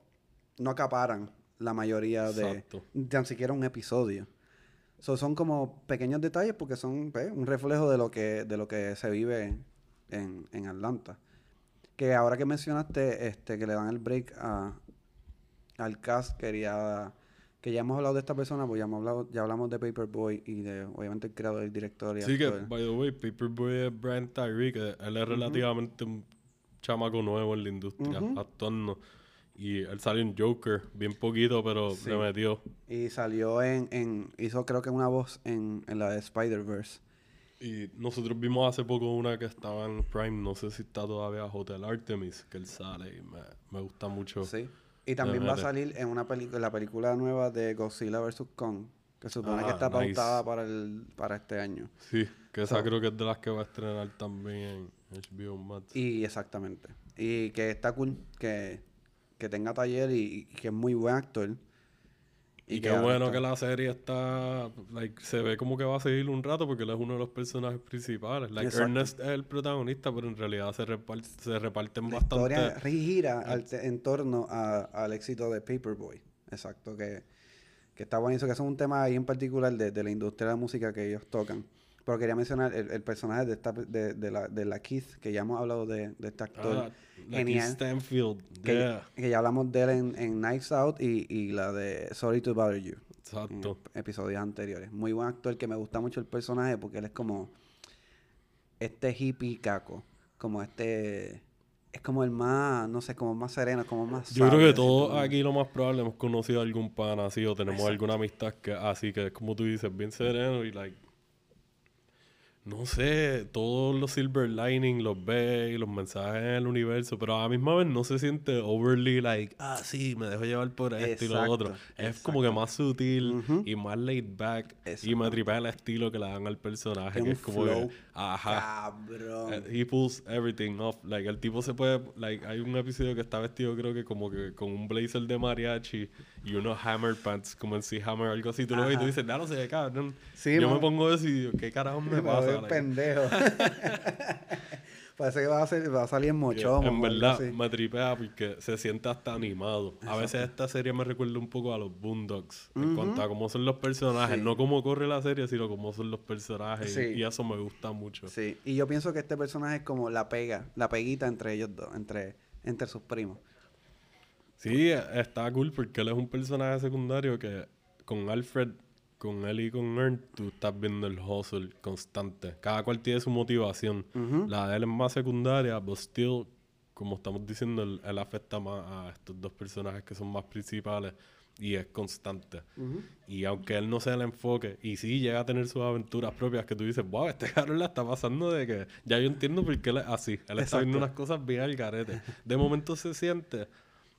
No acaparan la mayoría de. Exacto. Tan siquiera un episodio. So, son como pequeños detalles porque son pues, un reflejo de lo que, de lo que se vive en, en Atlanta. Que ahora que mencionaste este, que le dan el break a, al cast, quería... Que ya hemos hablado de esta persona, pues ya, hemos hablado, ya hablamos de Paperboy y de, obviamente, el creador, el director y Sí, que, by the way, Paperboy es Brian Tyree, que él es relativamente un chamaco nuevo en la industria, Ujú. actuando. Y él salió en Joker, bien poquito, pero Sí. le metió. Y salió en, en... Hizo creo que una voz en, en la de Spider-Verse. Y nosotros vimos hace poco una que estaba en Prime, no sé si está todavía Hotel Artemis, que él sale y me, me gusta mucho. Sí. Y también va a salir en una película, la película nueva de Godzilla vs. Kong, que supone que Ah, está nice. pautada para el para este año. Sí, que esa So- creo que es de las que va a estrenar también en HBO Max. Y exactamente. Y que está cool que, que tenga taller y, y que es muy buen actor. Y, qué ahora bueno que la serie está, like, se ve como que va a seguir un rato porque él es uno de los personajes principales. Like, Exacto. Ernest es el protagonista, pero en realidad se, repar- se reparten La bastante. historia gira al en torno a- al éxito de Paperboy. Exacto, que, que está buenísimo, que es un tema ahí en particular de, de la industria de la música que ellos tocan. Pero quería mencionar el, el personaje de, esta, de, de la, de la Keith, que ya hemos hablado de, de este actor. Ah, genial. Stanfield. que, yeah, que ya hablamos de él en, en Knives Out y, y la de Sorry to Bother You. En exacto. ep- episodios anteriores. Muy buen actor que me gusta mucho el personaje porque él es como este hippie caco. Como este. Es como el más, no sé, como más sereno, como más. Yo creo que todos aquí lo más probable hemos conocido a algún pana así o tenemos Exacto. alguna amistad que así que es como tú dices, bien sereno y like no sé, todos los silver lining los ve y los mensajes en el universo, pero a la misma vez no se siente overly like, ah, sí, me dejo llevar por esto y lo otro. Exacto, Es como que más sutil y más laid back y me tripea el estilo que le dan al personaje, que es como flow. que, ajá. Cabrón. Eh, He pulls everything off. Like, el tipo se puede. Like, hay un episodio que está vestido, creo que como que con un blazer de mariachi y unos hammer pants, como en C Hammer, algo así. Tú lo ves y tú dices, no, no sé, cabrón. Sí, Yo me pongo eso y digo, ¿qué carajo me Me pasa? voy Like, pendejo. <laughs> Parece que va a, ser, va a salir en mochomo. en verdad me tripea porque se siente hasta animado. A veces esta serie me recuerda un poco a los Boondocks en cuanto a cómo son los personajes, Sí. no cómo corre la serie, sino cómo son los personajes. Sí. Y, y eso me gusta mucho. Sí, y yo pienso que este personaje es como la pega, la peguita entre ellos dos, entre, entre sus primos. Sí, está cool porque él es un personaje secundario que con Alfred, con él y con Ern, tú estás viendo el hustle constante. Cada cual tiene su motivación. Ujú. La de él es más secundaria, pero still, como estamos diciendo, él, él afecta más a estos dos personajes que son más principales y es constante. Ujú. Y aunque él no sea el enfoque, y sí llega a tener sus aventuras propias que tú dices, wow, este <laughs> cabrón la está pasando de que ya yo entiendo por qué él es así. Él está viendo unas cosas bien al garete. De momento se siente,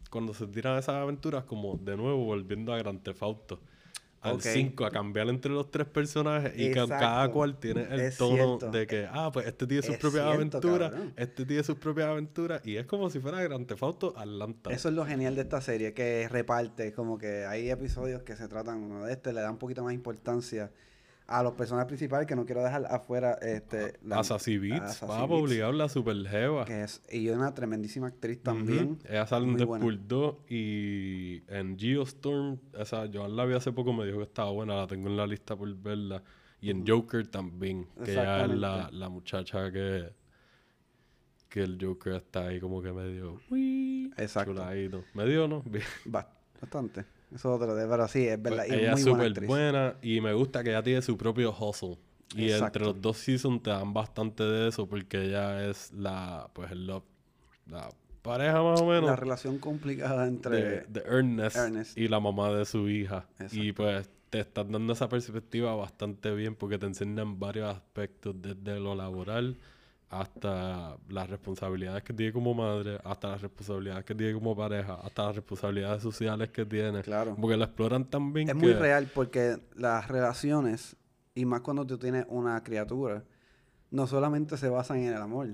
cuando se tiran esas aventuras, como de nuevo volviendo a Grand Theft Auto. Al Ok. 5, a cambiar entre los tres personajes y que Exacto. cada cual tiene el Es tono cierto. de que, ah, pues este tiene sus Es propias cierto, aventuras, cabrón. este tiene sus propias aventuras, y es como si fuera Grand Theft Auto Atlanta. Eso es lo genial de esta serie, que reparte, como que hay episodios que se tratan uno de este, le da un poquito más importancia a los personajes principales, que no quiero dejar afuera este la- a Sassy a Beats, papo, obligado la super jeva. que es, y una tremendísima actriz también. Ella sale en. Deadpool 2 y en Geostorm, esa yo la vi hace poco, me dijo que estaba buena, la tengo en la lista por verla. Y en Joker también, que ella es la, la muchacha que, que el Joker está ahí como que medio uy, Exacto. chuladito. Medio, ¿no? Bien. Bastante. Eso es otro, de- pero sí, es verdad. Pues ella es súper buena y me gusta que ella tiene su propio hustle. Y Exacto. entre los dos seasons te dan bastante de eso porque ella es la, pues el love, la pareja más o menos La relación complicada entre... de, de Ernest, Ernest. y la mamá de su hija. Y pues te están dando esa perspectiva bastante bien porque te enseñan varios aspectos desde lo laboral hasta las responsabilidades que tiene como madre, hasta las responsabilidades que tiene como pareja, hasta las responsabilidades sociales que tiene. Claro. Porque lo exploran tan bien Es que... muy real porque las relaciones, y más cuando tú tienes una criatura, no solamente se basan en el amor,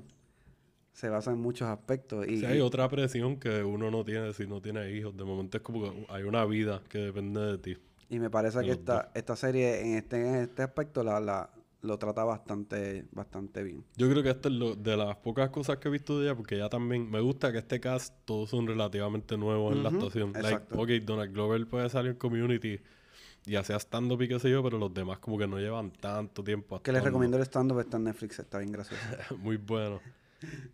se basan en muchos aspectos. Y, Sí, hay otra presión que uno no tiene si no tiene hijos. De momento es como que hay una vida que depende de ti. y me parece de que esta, esta serie en este, en este aspecto la, la, lo trata bastante, bastante bien. Yo creo que esto es lo, de las pocas cosas que he visto de ella, porque ya también me gusta que este cast todos son relativamente nuevos en la actuación. Like, exacto. ok, Donald Glover puede salir en Community y hacía stand-up y qué sé yo, pero los demás como que no llevan tanto tiempo Que les recomiendo el stand-up, está en Netflix, está bien gracioso. <laughs> Muy bueno.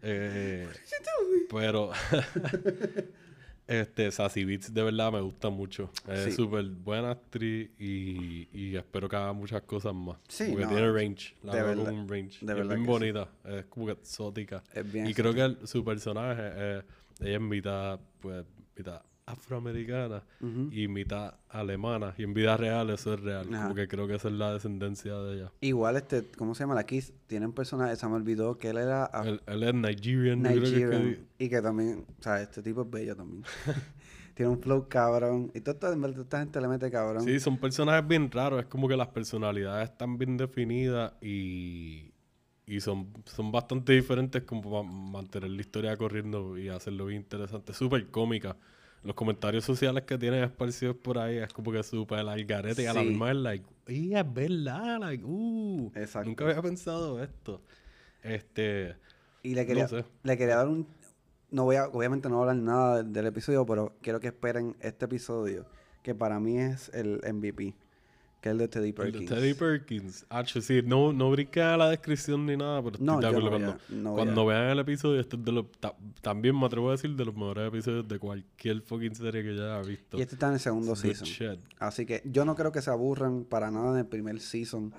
Eh, <laughs> Pero <laughs> este Sassy Beats de verdad me gusta mucho. Es Sí. súper buena actriz y, y espero que haga muchas cosas más. Sí, porque no, tiene range. La de verdad- un range. de es bien sí. bonita. Es como que exótica. Es bien y creo que el- su personaje, eh, ella es mitad, pues, mitad afroamericana y mitad alemana. Y en vida real eso es real. Ajá. Como que creo que esa es la descendencia de ella. Igual, este, ¿cómo se llama? La Kiss tiene un personaje, se me olvidó que él era Él, él es Nigerian, yo creo que es que Nigerian. Y que también, o sea, este tipo es bello también. <laughs> tiene un flow cabrón. Y toda esta gente le mete cabrón. Sí, son personajes bien raros. Es como que las personalidades están bien definidas y, y son, son bastante diferentes como para mantener la historia corriendo y hacerlo bien interesante. Súper cómica. Los comentarios sociales que tienen esparcidos por ahí es como que súper al garete y a la misma vez, like, y es verdad, like, uh, Exacto. nunca había pensado esto. Este, Y le quería, No sé. le quería dar un... No voy a, obviamente no voy a hablar nada del, del episodio, pero quiero que esperen este episodio, que para mí es el MVP, que es el de Teddy el de Perkins. Teddy Perkins. Hacho, sí, no, no brinqué a la descripción ni nada, pero estoy No, acuerdo no cuando, a- no cuando vean el episodio, este es de los, ta- también me atrevo a decir de los mejores episodios de cualquier fucking serie que yo haya visto. Y este está en el segundo season. Así que yo no creo que se aburran para nada en el primer season.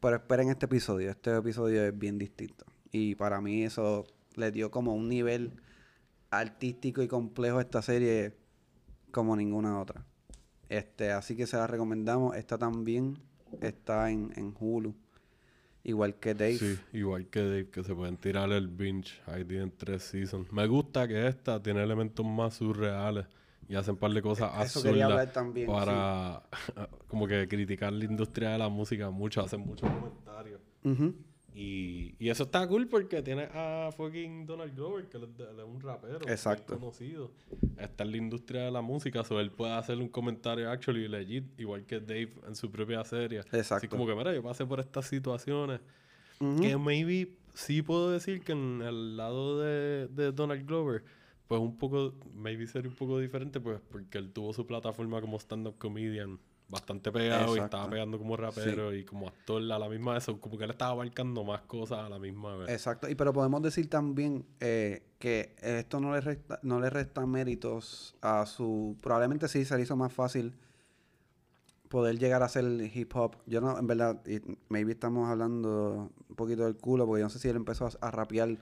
Pero esperen este episodio. Este episodio es bien distinto. Y para mí eso le dio como un nivel artístico y complejo a esta serie como ninguna otra. Este, así que se la recomendamos. Está también, está en, en Hulu. Igual que Dave. Sí, igual que Dave, que se pueden tirar el binge. Ahí tienen tres seasons. Me gusta que esta tiene elementos más surreales y hacen un par de cosas Eso quería absurdas hablar también, para <laughs> como que criticar la industria de la música mucho, hacen muchos comentarios. Ujú. Y, y eso está cool porque tiene a fucking Donald Glover, que es, un rapero. Exacto. conocido. Está en la industria de la música, so él puede hacer un comentario actually legit, igual que Dave en su propia serie. Así Exacto. como que, mira, yo pasé por estas situaciones. Que maybe sí puedo decir que en el lado de, de Donald Glover, pues un poco, maybe sería un poco diferente, pues porque él tuvo su plataforma como stand-up comedian bastante pegado y estaba pegando como rapero y como actor a la misma vez, como que él estaba abarcando más cosas a la misma vez. Exacto, y pero podemos decir también eh, que esto no le resta, no le resta méritos a su. Probablemente sí se le hizo más fácil poder llegar a hacer hip hop. Yo no, en verdad, y maybe estamos hablando un poquito del culo, porque yo no sé si él empezó a, a rapear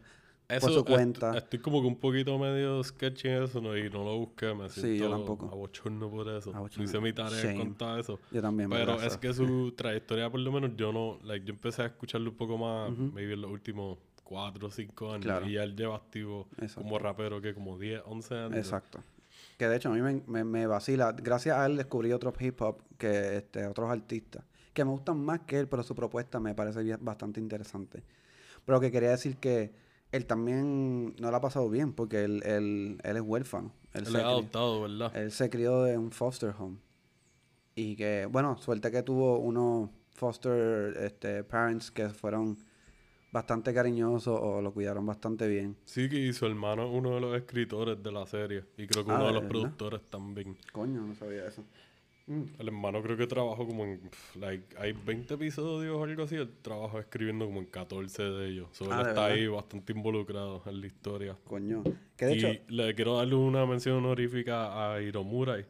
por su cuenta. Estoy como que un poquito medio sketchy en eso ¿no? y no lo busqué, me Sí, siento yo tampoco. abochorno por eso. Abochorno. Hice mi tarea Shame. con todo eso. Yo también, Pero es que su <laughs> trayectoria, por lo menos, yo no. Like, yo empecé a escucharlo un poco más, maybe en los últimos 4 o 5 años. Claro. Y ya él lleva activo Exacto. como rapero, que como 10, 11 años. Exacto. Que de hecho a mí me, me, me vacila. Gracias a él descubrí otros hip hop que este, otros artistas. Que me gustan más que él, pero su propuesta me parece bastante interesante. Pero que quería decir que él también no la ha pasado bien, porque él, él, él es huérfano. Él, Él se es adoptado, ¿verdad? él se crió en un foster home. Y que, bueno, suerte que tuvo unos foster este, parents que fueron bastante cariñosos o lo cuidaron bastante bien. Sí, que y su hermano es uno de los escritores de la serie. Y creo que Ah, uno de ¿de los verdad? productores también. Coño, no sabía eso. El hermano creo que trabajó como en, like, hay 20 episodios o algo así, él trabajó escribiendo como en 14 de ellos. So, Ah, él ¿de está verdad? ahí bastante involucrado en la historia. Coño. Que de y hecho, le quiero darle una mención honorífica a Hiromurai,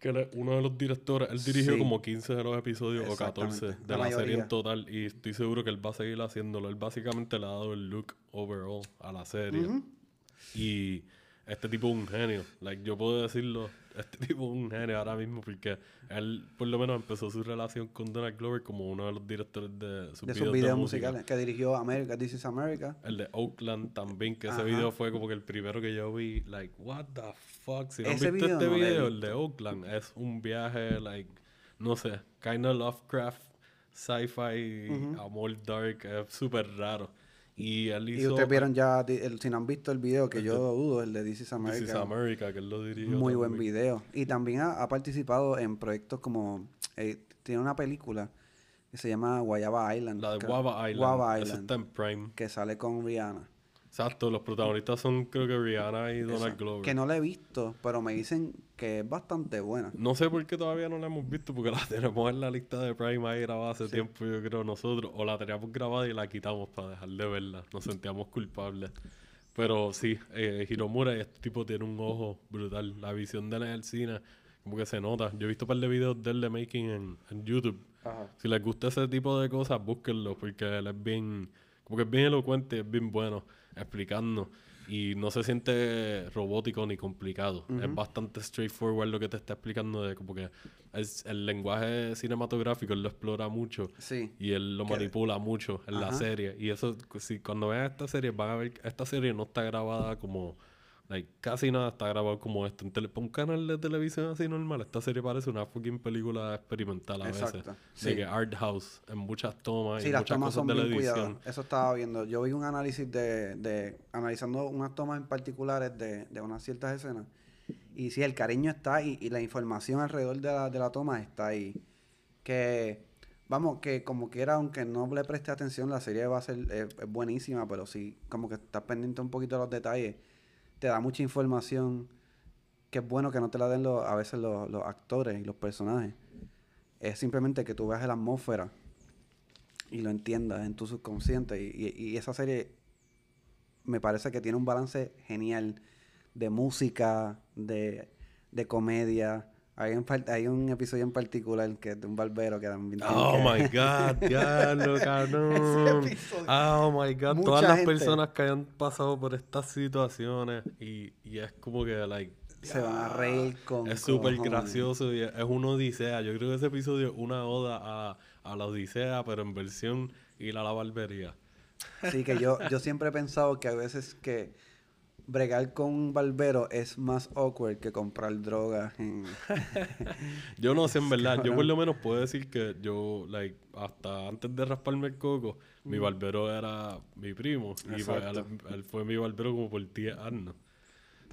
que él es uno de los directores. Él dirigió Sí. como 15 de los episodios o 14 Exactamente. de La la, serie en total. Y estoy seguro que él va a seguir haciéndolo. Él básicamente le ha dado el look overall a la serie. Y este tipo es un genio. Like, yo puedo decirlo, este tipo es un genio ahora mismo porque él por lo menos empezó su relación con Donald Glover como uno de los directores de sus de videos, sus de videos música. musicales que dirigió America, This is America. El de Oakland también, que ese video fue como que el primero que yo vi, like, what the fuck. Si no visto video este no video, el de Oakland, es un viaje, like, no sé, kind of Lovecraft, sci-fi, amor dark, es súper raro. Y él Y hizo ustedes vieron ya, el- si no han visto el video, que yo dudo, el de This is This America. is America, que él lo dirigió. Muy buen también. video. Y también ha, ha participado en proyectos como, eh, tiene una película que se llama Guayaba Island. La de. Guava Island. Guava Esa Island. está en Prime. Que sale con Rihanna. Exacto, los protagonistas son creo que Rihanna y Donald Esa, Glover. Que no la he visto, pero me dicen que es bastante buena. No sé por qué todavía no la hemos visto, porque la <laughs> tenemos en la lista de Prime ahí grabada hace tiempo, yo creo, nosotros. O la teníamos grabada y la quitamos para dejar de verla. Nos sentíamos culpables. Pero sí, eh, Hiromura, este tipo tiene un ojo brutal. La visión de él en el cine, como que se nota. Yo he visto un par de videos de él de making en, en YouTube. Ajá. Si les gusta ese tipo de cosas, búsquenlo, porque él es bien, como que es bien elocuente, es bien bueno explicando. Y no se siente robótico ni complicado. Es bastante straightforward lo que te está explicando de como que es, el lenguaje cinematográfico él lo explora mucho. Sí. Y él lo manipula mucho en la serie. Y eso, si cuando vean esta serie, van a ver que esta serie no está grabada como. Like, casi nada está grabado como esto. En un canal de televisión así normal, esta serie parece una fucking película experimental a Exacto, veces. sí. De que art house, en muchas tomas Sí, y las muchas tomas cosas son de la edición. cuidadas. Eso estaba viendo. Yo vi un análisis de, de analizando unas tomas en particulares de, de unas ciertas escenas. Y sí, el cariño está ahí y la información alrededor de la, de la toma está ahí. Que, vamos, que como quiera, aunque no le preste atención, la serie va a ser eh, es buenísima, pero sí, como que estás pendiente un poquito de los detalles, te da mucha información que es bueno que no te la den a veces los, actores y los personajes. Es simplemente que tú veas la atmósfera y lo entiendas en tu subconsciente. Y, esa serie me parece que tiene un balance genial de música, de comedia. Hay un, hay un episodio en particular que es de un barbero que también Oh que- my god, <laughs> diablo, cabrón. Oh my god, Mucha todas las gente. personas que hayan pasado por estas situaciones y, y es como que, like, se van a reír con Es súper gracioso y es es una odisea. Yo creo que ese episodio es una oda a, a la odisea, pero en versión ir a la barbería. Sí, que yo, yo siempre he pensado que a veces que bregar con un barbero es más awkward que comprar drogas. <laughs> Yo no sé, en verdad. Yo por lo menos puedo decir que yo, like, hasta antes de rasparme el coco, mi barbero era mi primo. Y pues, él, fue mi barbero como por 10 años.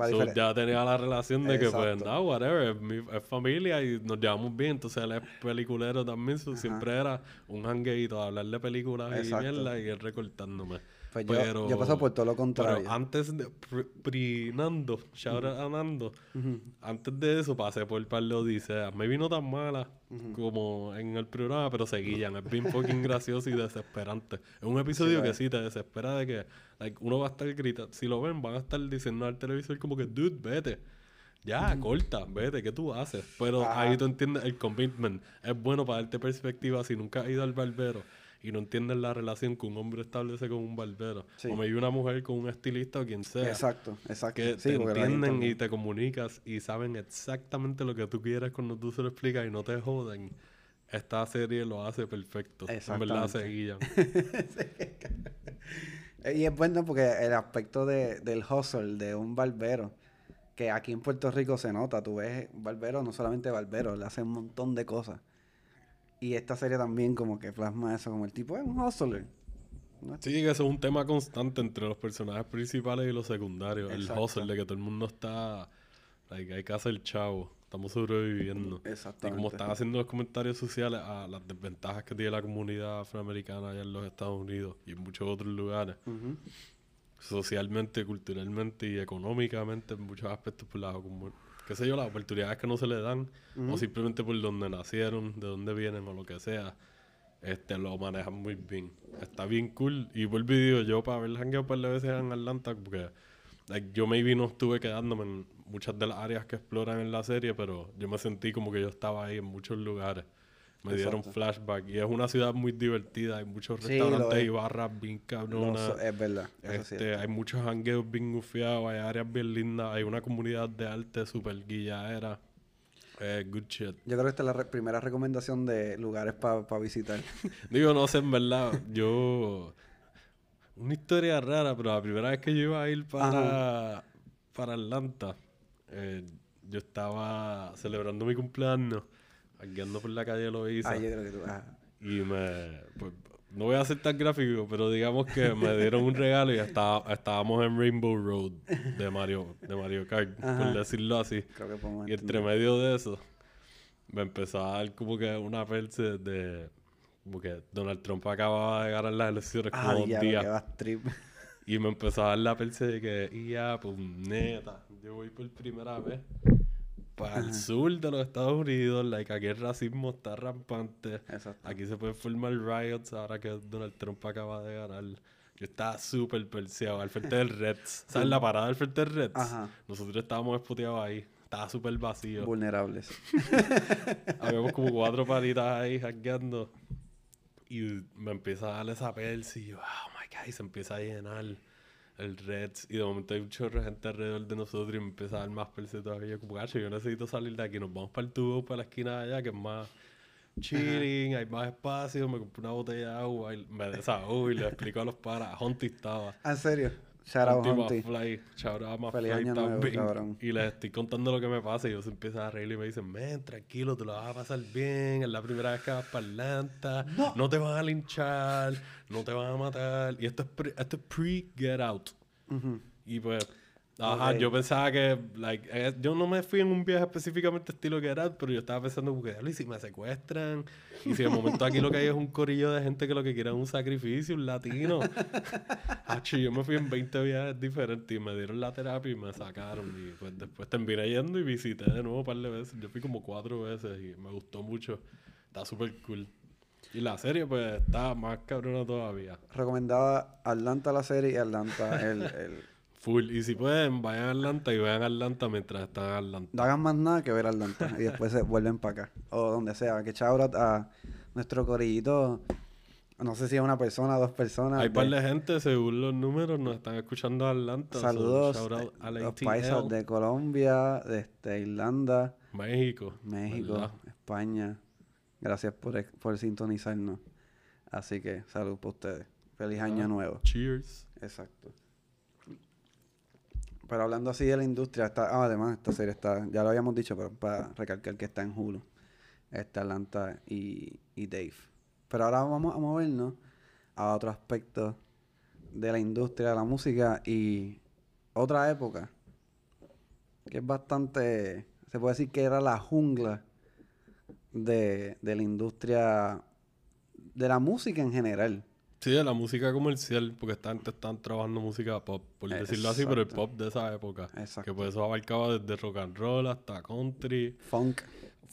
So, ya tenía la relación de que, pues, no, whatever, es, mi- es familia y nos llevamos bien. Entonces él es peliculero también. so, siempre era un hangueito, hablar de películas Exacto. y mierda y él recortándome. Pues yo- pero, yo pasado por todo lo contrario. Pero antes de. pr- Pri Nando, shout out a Nando. Ujú. Antes de eso pasé por el par de odiseas. Me vino tan mala como en el programa, pero seguían. Es bien fucking gracioso y desesperante. Es un episodio que es. sí te desespera de que like, uno va a estar gritando. Si lo ven, van a estar diciendo al televisor como que, dude, vete. Ya, corta, vete, ¿qué tú haces? Pero ahí tú entiendes el commitment. Es bueno para darte perspectiva si nunca has ido al barbero y no entiendes la relación que un hombre establece con un barbero. Sí. O me una mujer con un estilista o quien sea Exacto, exacto. que Sí, te entienden y te comunicas y saben exactamente lo que tú quieres cuando tú se lo explicas y no te joden. Esta serie lo hace perfecto. En verdad se Exactamente. guían. Eh, <laughs> Y es bueno porque el aspecto de, del hustle de un barbero, que aquí en Puerto Rico se nota, tú ves barbero, no solamente barbero, le hace un montón de cosas. Y esta serie también como que plasma eso, como el tipo es un hustler. ¿no? Sí, que eso es un tema constante entre los personajes principales y los secundarios. Exacto. El hustle de que todo el mundo está... Like, hay que hacer chavo. Estamos sobreviviendo. Y Exactamente. como están haciendo los comentarios sociales a las desventajas que tiene la comunidad afroamericana allá en los Estados Unidos y en muchos otros lugares. Socialmente, culturalmente y económicamente en muchos aspectos por la como, qué sé yo, las oportunidades que no se le dan o simplemente por donde nacieron, de dónde vienen o lo que sea, este lo manejan muy bien. Está bien cool y vuelvo y digo yo para haber hangueado un par de veces en Atlanta porque like, yo maybe no estuve quedándome en muchas de las áreas que exploran en la serie, pero yo me sentí como que yo estaba ahí en muchos lugares. Me dieron Exacto. flashback y es una ciudad muy divertida, hay muchos Sí, restaurantes es. y barras bien No, cabronas. so- es verdad. Eso sí Este, es. hay muchos hangueos bien gufiados, hay áreas bien lindas, hay una comunidad de arte super guillaera. Eh, good shit. Yo creo que esta es la re- primera recomendación de lugares para visitar. <laughs> Digo, no sé, en verdad, yo... Una historia rara, pero la primera vez que yo iba a ir para, para Atlanta, eh, yo estaba celebrando mi cumpleaños, andando por la calle Loíza. Ah, yo creo que tú... ah. Y me. Pues, no voy a ser tan gráfico, pero digamos que me dieron un regalo y estaba, estábamos en Rainbow Road de Mario, de Mario Kart, Ajá. por decirlo así. Creo que Y entre medio de eso, me empezó a dar como que una perse de. Como que Donald Trump acababa de ganar las elecciones Ah, como que vas trip. Y me empezó a dar la perse de que, ya, pues neta, yo voy por primera vez para el sur de los Estados Unidos, like, aquí el racismo está rampante. Exacto. Aquí se pueden formar riots ahora que Donald Trump acaba de ganar. Yo estaba súper perseado al frente del Reds. <laughs> ¿Sabes la parada al frente del Reds? Ajá. Nosotros estábamos espoteados ahí. Estaba súper vacío. Vulnerables. <laughs> Habíamos como cuatro palitas ahí hackeando. Y me empieza a dar esa persi. Y yo, oh my god, y se empieza a llenar el Reds. Y de momento hay un chorro de gente alrededor de nosotros y me empieza a dar más persi todavía. Como, gacho, yo necesito salir de aquí. Nos vamos para el tubo, para la esquina de allá, que es más chilling, hay más espacio. Me compré una botella de agua y me desahogo y le explico a los paras. Honti estaba. ¿En serio? Shout out Hunty. Mafly, shout out Mafly Feliz año nuevo, también. cabrón. Y les estoy contando lo que me pasa y ellos empiezan a reír y me dicen, men, tranquilo, te lo vas a pasar bien, es la primera vez que vas para Atlanta, no, te van a linchar, no te van a matar. Y esto es pre- esto es pre-get out. Y pues, ajá, Ok. yo pensaba que, like, eh, yo no me fui en un viaje específicamente estilo Out, pero yo estaba pensando, porque, "Diablo, ¿y si me secuestran? Y si de momento aquí lo que hay es un corillo de gente que lo que quiere es un sacrificio, un latino. <laughs> Hacho, yo me fui en 20 viajes diferentes y me dieron la terapia y me sacaron. Y pues después terminé yendo y visité de nuevo un par de veces. Yo fui como cuatro veces y me gustó mucho. Está súper cool. Y la serie, pues, está más cabrona todavía. Recomendaba Atlanta la serie y Atlanta el... el... Full. Y si pueden, vayan a Atlanta y vean Atlanta mientras están en Atlanta. No hagan más nada que ver Atlanta y después se vuelven para acá. O donde sea. Que out a nuestro corillito. No sé si es una persona, dos personas. Hay de- par de gente, según los números, nos están escuchando a Atlanta. so Saludos eh, a la los paisas de Colombia, de este, Irlanda, México. México, ¿verdad? España. Gracias por, por sintonizarnos. Así que salud para ustedes. Feliz año nuevo. Cheers. Exacto. Pero hablando así de la industria, está, ah, además esta serie está, ya lo habíamos dicho, pero para recalcar que está en Hulu. Está Atlanta y, y Dave. Pero ahora vamos a movernos a otro aspecto de la industria de la música y otra época que es bastante, se puede decir que era la jungla de, de la industria de la música en general. Sí, de la música comercial, porque esta gente están trabajando música pop, por decirlo así, pero el pop de esa época. Exacto. Que por eso abarcaba desde rock and roll hasta country, Funk.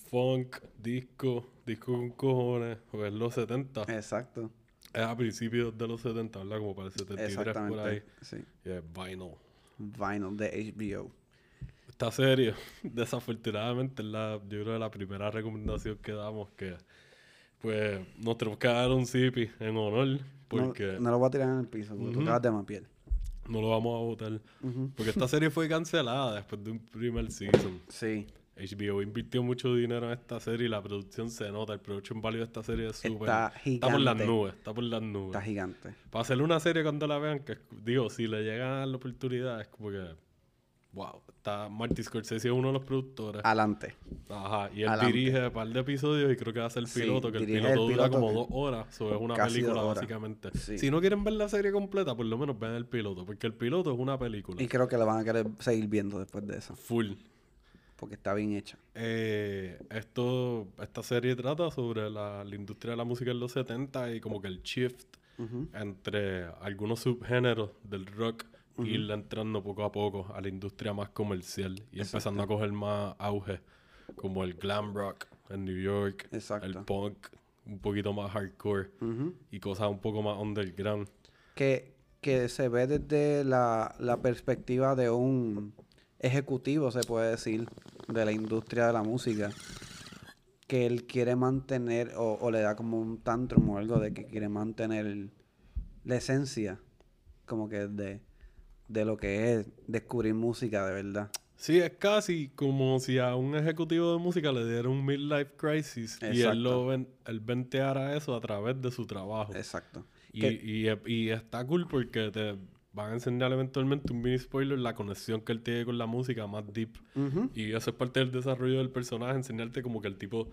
funk, disco, disco con cojones, porque es los 70. Exacto. Es a principios de los 70, ¿verdad? Como para el 73 por ahí. Sí. Y es vinyl. Vinyl de HBO. Esta serie, <laughs> desafortunadamente, es la, yo creo que la primera recomendación que damos que pues nos tenemos que dar un zipi en honor No, porque no lo voy a tirar en el piso, porque tú Ujú. acabas de mapiar. no lo vamos a votar. Porque esta serie fue cancelada después de un primer season. Sí. HBO invirtió mucho dinero en esta serie y la producción se nota. El production value de esta serie es súper... Está Está por las gigante. nubes, está por las nubes. Está gigante. Para hacer una serie cuando la vean, que digo, si le llegan a dar la oportunidad, es como que... Wow, está Marty Scorsese es uno de los productores. Adelante. Ajá, y él dirige un par de episodios y creo que va a ser el Sí, piloto, que el piloto, el dura piloto como dos horas, so es una película básicamente. Sí. Si no quieren ver la serie completa, por lo menos vean el piloto, porque el piloto es una película. Y creo que lo van a querer seguir viendo después de eso. Full. Porque está bien hecha. Eh, esto, esta serie trata sobre la, la industria de la música en los 70 y como que el shift entre algunos subgéneros del rock irle entrando poco a poco a la industria más comercial y empezando a coger más auge, como el glam rock en New York, Exacto. el punk un poquito más hardcore y cosas un poco más underground. que, que se ve desde la, la perspectiva de un ejecutivo, se puede decir, de la industria de la música, que él quiere mantener o, o le da como un tantrum o algo de que quiere mantener la esencia, como que de, de lo que es descubrir música de verdad. Sí, es casi como si a un ejecutivo de música le diera un midlife crisis y él, lo ven, él venteara eso a través de su trabajo. Exacto. Y, y, y está cool porque te van a enseñar eventualmente un mini spoiler la conexión que él tiene con la música más deep. Y eso es parte del desarrollo del personaje, enseñarte como que el tipo,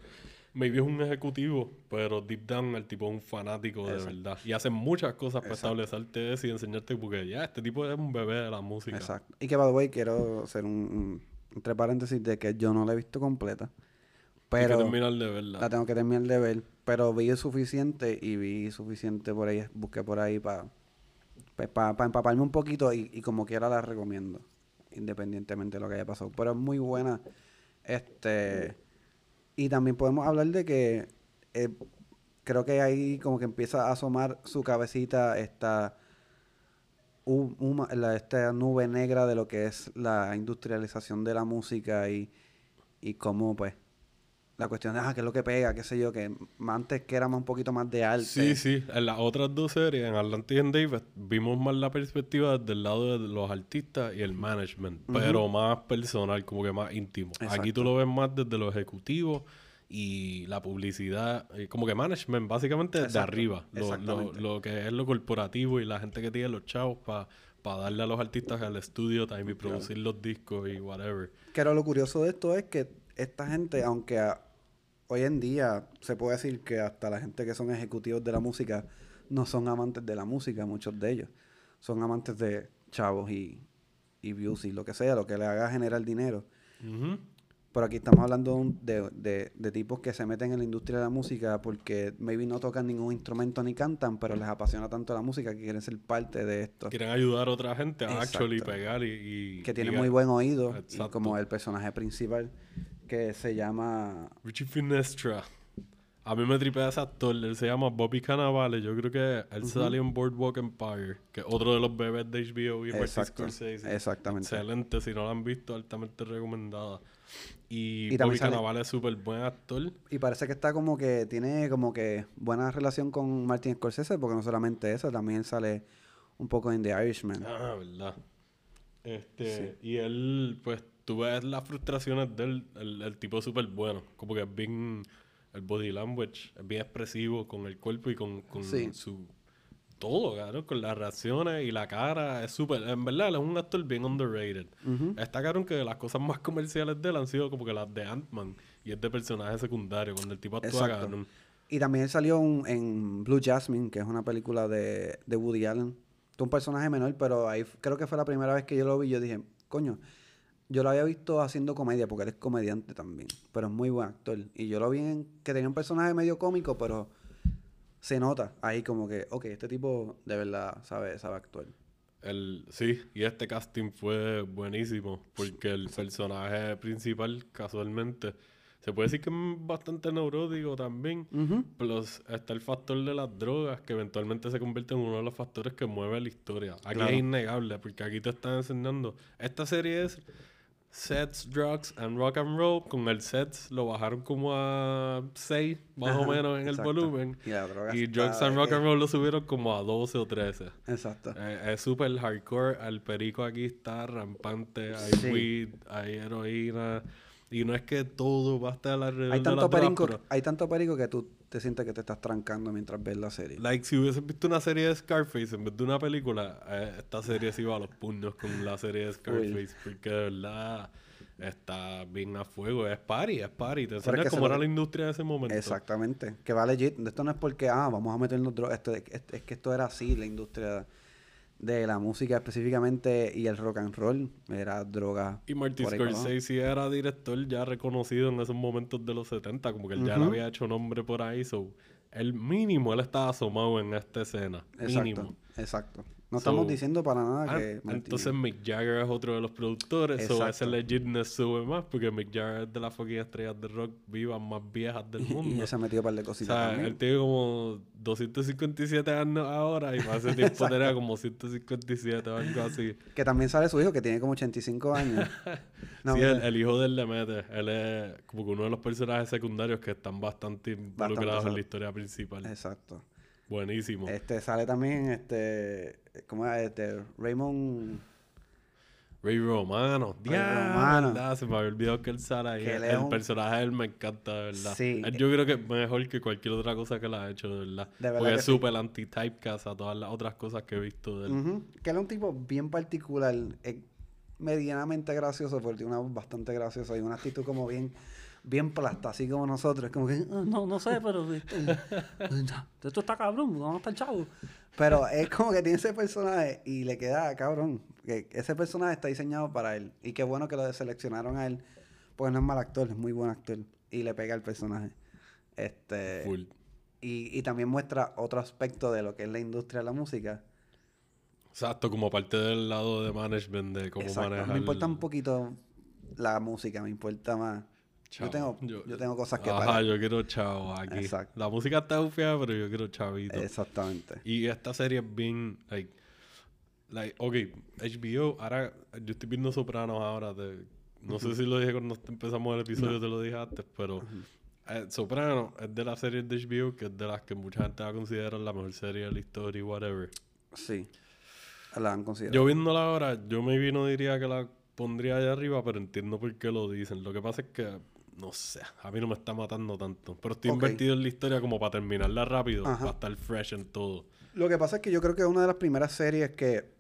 maybe es un ejecutivo, pero deep down el tipo es un fanático de verdad. Y hace muchas cosas para Exacto. establecerte eso y enseñarte porque ya, este tipo es un bebé de la música. Exacto. Y que, by the way, quiero hacer un, entre paréntesis de que yo no la he visto completa. Pero... que terminar de verla. La tengo que terminar de ver, pero vi suficiente y vi suficiente por ahí, busqué por ahí para para empaparme un poquito y, y como quiera la recomiendo, independientemente de lo que haya pasado. Pero es muy buena. Este y también podemos hablar de que eh, creo que ahí como que empieza a asomar su cabecita esta la, esta nube negra de lo que es la industrialización de la música y, y cómo, pues, la cuestión de, ah, qué es lo que pega, qué sé yo, que antes que éramos un poquito más de arte. Sí, sí. En las otras dos series, en Atlantis y en David, vimos más la perspectiva desde el lado de los artistas y el management, pero más personal, como que más íntimo. Aquí tú lo ves más desde los ejecutivos y la publicidad, y como que management, básicamente desde Exacto. arriba. Lo, lo, que es lo corporativo y la gente que tiene los chavos para darle a los artistas al estudio time y producir los discos y whatever. Pero lo curioso de esto es que esta gente, aunque a- hoy en día se puede decir que hasta la gente que son ejecutivos de la música no son amantes de la música, muchos de ellos. Son amantes de chavos y, y views y lo que sea, lo que le haga generar dinero. Ujú. Pero aquí estamos hablando de, de, tipos que se meten en la industria de la música porque maybe no tocan ningún instrumento ni cantan, pero les apasiona tanto la música que quieren ser parte de esto. Quieren ayudar a otra gente a actually pegar y... y- Que tiene y- muy buen oído, y como el personaje principal que se llama Richie Finestra. A mí me tripea ese actor. Él se llama Bobby Cannavale. Yo creo que él salió en Boardwalk Empire, que es otro de los bebés de HBO y Martin Scorsese. exactamente. Excelente. Si no lo han visto, altamente recomendada. Y, Y Bobby sale- Cannavale es súper buen actor. Y parece que está como que tiene como que buena relación con Martin Scorsese, porque no solamente eso, también sale un poco en The Irishman. Ah, verdad. Este, y él, pues, tú ves las frustraciones de él, el, el tipo súper bueno, como que es bien, el body language, es bien expresivo con el cuerpo y con, con Sí. su, todo, claro, con las reacciones y la cara, es súper, en verdad, él es un actor bien underrated. Ujú. Está claro que las cosas más comerciales de él han sido como que las de Ant-Man, y es de personaje secundario, cuando el tipo actúa cabrón. Y también salió un- en Blue Jasmine, que es una película de, de Woody Allen. Es un personaje menor, pero ahí creo que fue la primera vez que yo lo vi. Yo dije, coño, yo lo había visto haciendo comedia, porque él es comediante también, pero es muy buen actor. Y yo lo vi en que tenía un personaje medio cómico, pero se nota ahí como que, ok, este tipo de verdad sabe, sabe actuar. El, sí, y este casting fue buenísimo porque el personaje principal, casualmente, se puede decir que es bastante neurótico también. Ujú. Plus está el factor de las drogas que eventualmente se convierte en uno de los factores que mueve la historia. Aquí Claro. es innegable porque aquí te están enseñando. Esta serie es Sets, Drugs and Rock and Roll. Con el Sets lo bajaron como a 6 más o menos en el volumen. Y la Drugs and de Rock and Roll lo subieron como a 12 o 13. Exacto. Eh, es súper hardcore. El perico aquí está rampante. Hay Sí. weed, hay heroína. Y no es que todo va a estar alrededor Hay de tanto, las drogas, perico, hay tanto perico que tú te sientes que te estás trancando mientras ves la serie. Like, si hubieses visto una serie de Scarface en vez de una película, eh, esta serie se iba a los puños con la serie de Scarface. Porque de verdad está bien a fuego. Es party, es party. Te es enseña que se cómo lo- era la industria en ese momento. Exactamente. Que va legit. Esto no es porque, ah, vamos a meternos drogas. Esto, es, es que esto era así, la industria de la música específicamente y el rock and roll. Era droga. Y Martin. Scorsese era director ya reconocido en esos momentos de los 70, como que él ya le había hecho nombre por ahí, so el mínimo él estaba asomado en esta escena, Exacto. mínimo. Exacto. No So- estamos diciendo para nada Ah, que. Entonces Mick Jagger es otro de los productores, so ese Exacto. legitness sube más, porque Mick Jagger es de las fucking estrellas de rock vivas más viejas del y mundo. ya se ha metido un par de O cositas sea, también. él tiene como 257 años ahora y para ese tiempo <laughs> tenía como 157 o algo así. Que también sale su hijo, que tiene como 85 años. <laughs> No, sí, el, el hijo de él le mete. Él es como que uno de los personajes secundarios que están bastante involucrados en la historia principal. Exacto. Buenísimo. Este sale también este ¿cómo es? este Raymond Ray Romano. Ray Romano. ¿verdad? Se me había olvidado que él sale ahí. El, un- personaje de él me encanta, de verdad. Sí. Él yo creo que es mejor que cualquier otra cosa que él ha hecho, de verdad. De verdad Porque que es sí. súper anti-typecast a todas las otras cosas que he visto de él. Ujú, Que él es un tipo bien particular, es medianamente gracioso, porque tiene una voz bastante graciosa y una actitud como bien, bien plasta, así como nosotros. Es como que, "Ah, no, no sé, pero este, <laughs> esto está cabrón, vamos a estar chavos. Pero es como que tiene ese personaje y le queda cabrón. Que ese personaje está diseñado para él. Y qué bueno que lo seleccionaron a él, porque no es mal actor, es muy buen actor. Y le pega al personaje. Este. Full. Y, y también muestra otro aspecto de lo que es la industria de la música. Exacto, como parte del lado de management, de cómo Exacto. manejar... Me importa un poquito la música, me importa más. Chavo. Yo tengo, Yo- yo, tengo cosas que Ajá, pagar. yo quiero chavo aquí. Exacto. La música está fea, pero yo quiero chavito. Exactamente. Y esta serie es bien, like, like, ok, HBO, ahora yo estoy viendo Sopranos ahora. No sé si lo dije cuando empezamos el episodio, te lo dije antes, pero eh, Sopranos es de las series de HBO que es de las que mucha gente va a considerar la mejor serie de la historia, whatever. Sí. La han considerado. Yo viéndola ahora, yo maybe no diría que la pondría allá arriba, pero entiendo por qué lo dicen. Lo que pasa es que, no sé, a mí no me está matando tanto. Pero estoy invertido en la historia como para terminarla rápido, Ajá. para estar fresh en todo. Lo que pasa es que yo creo que es una de las primeras series que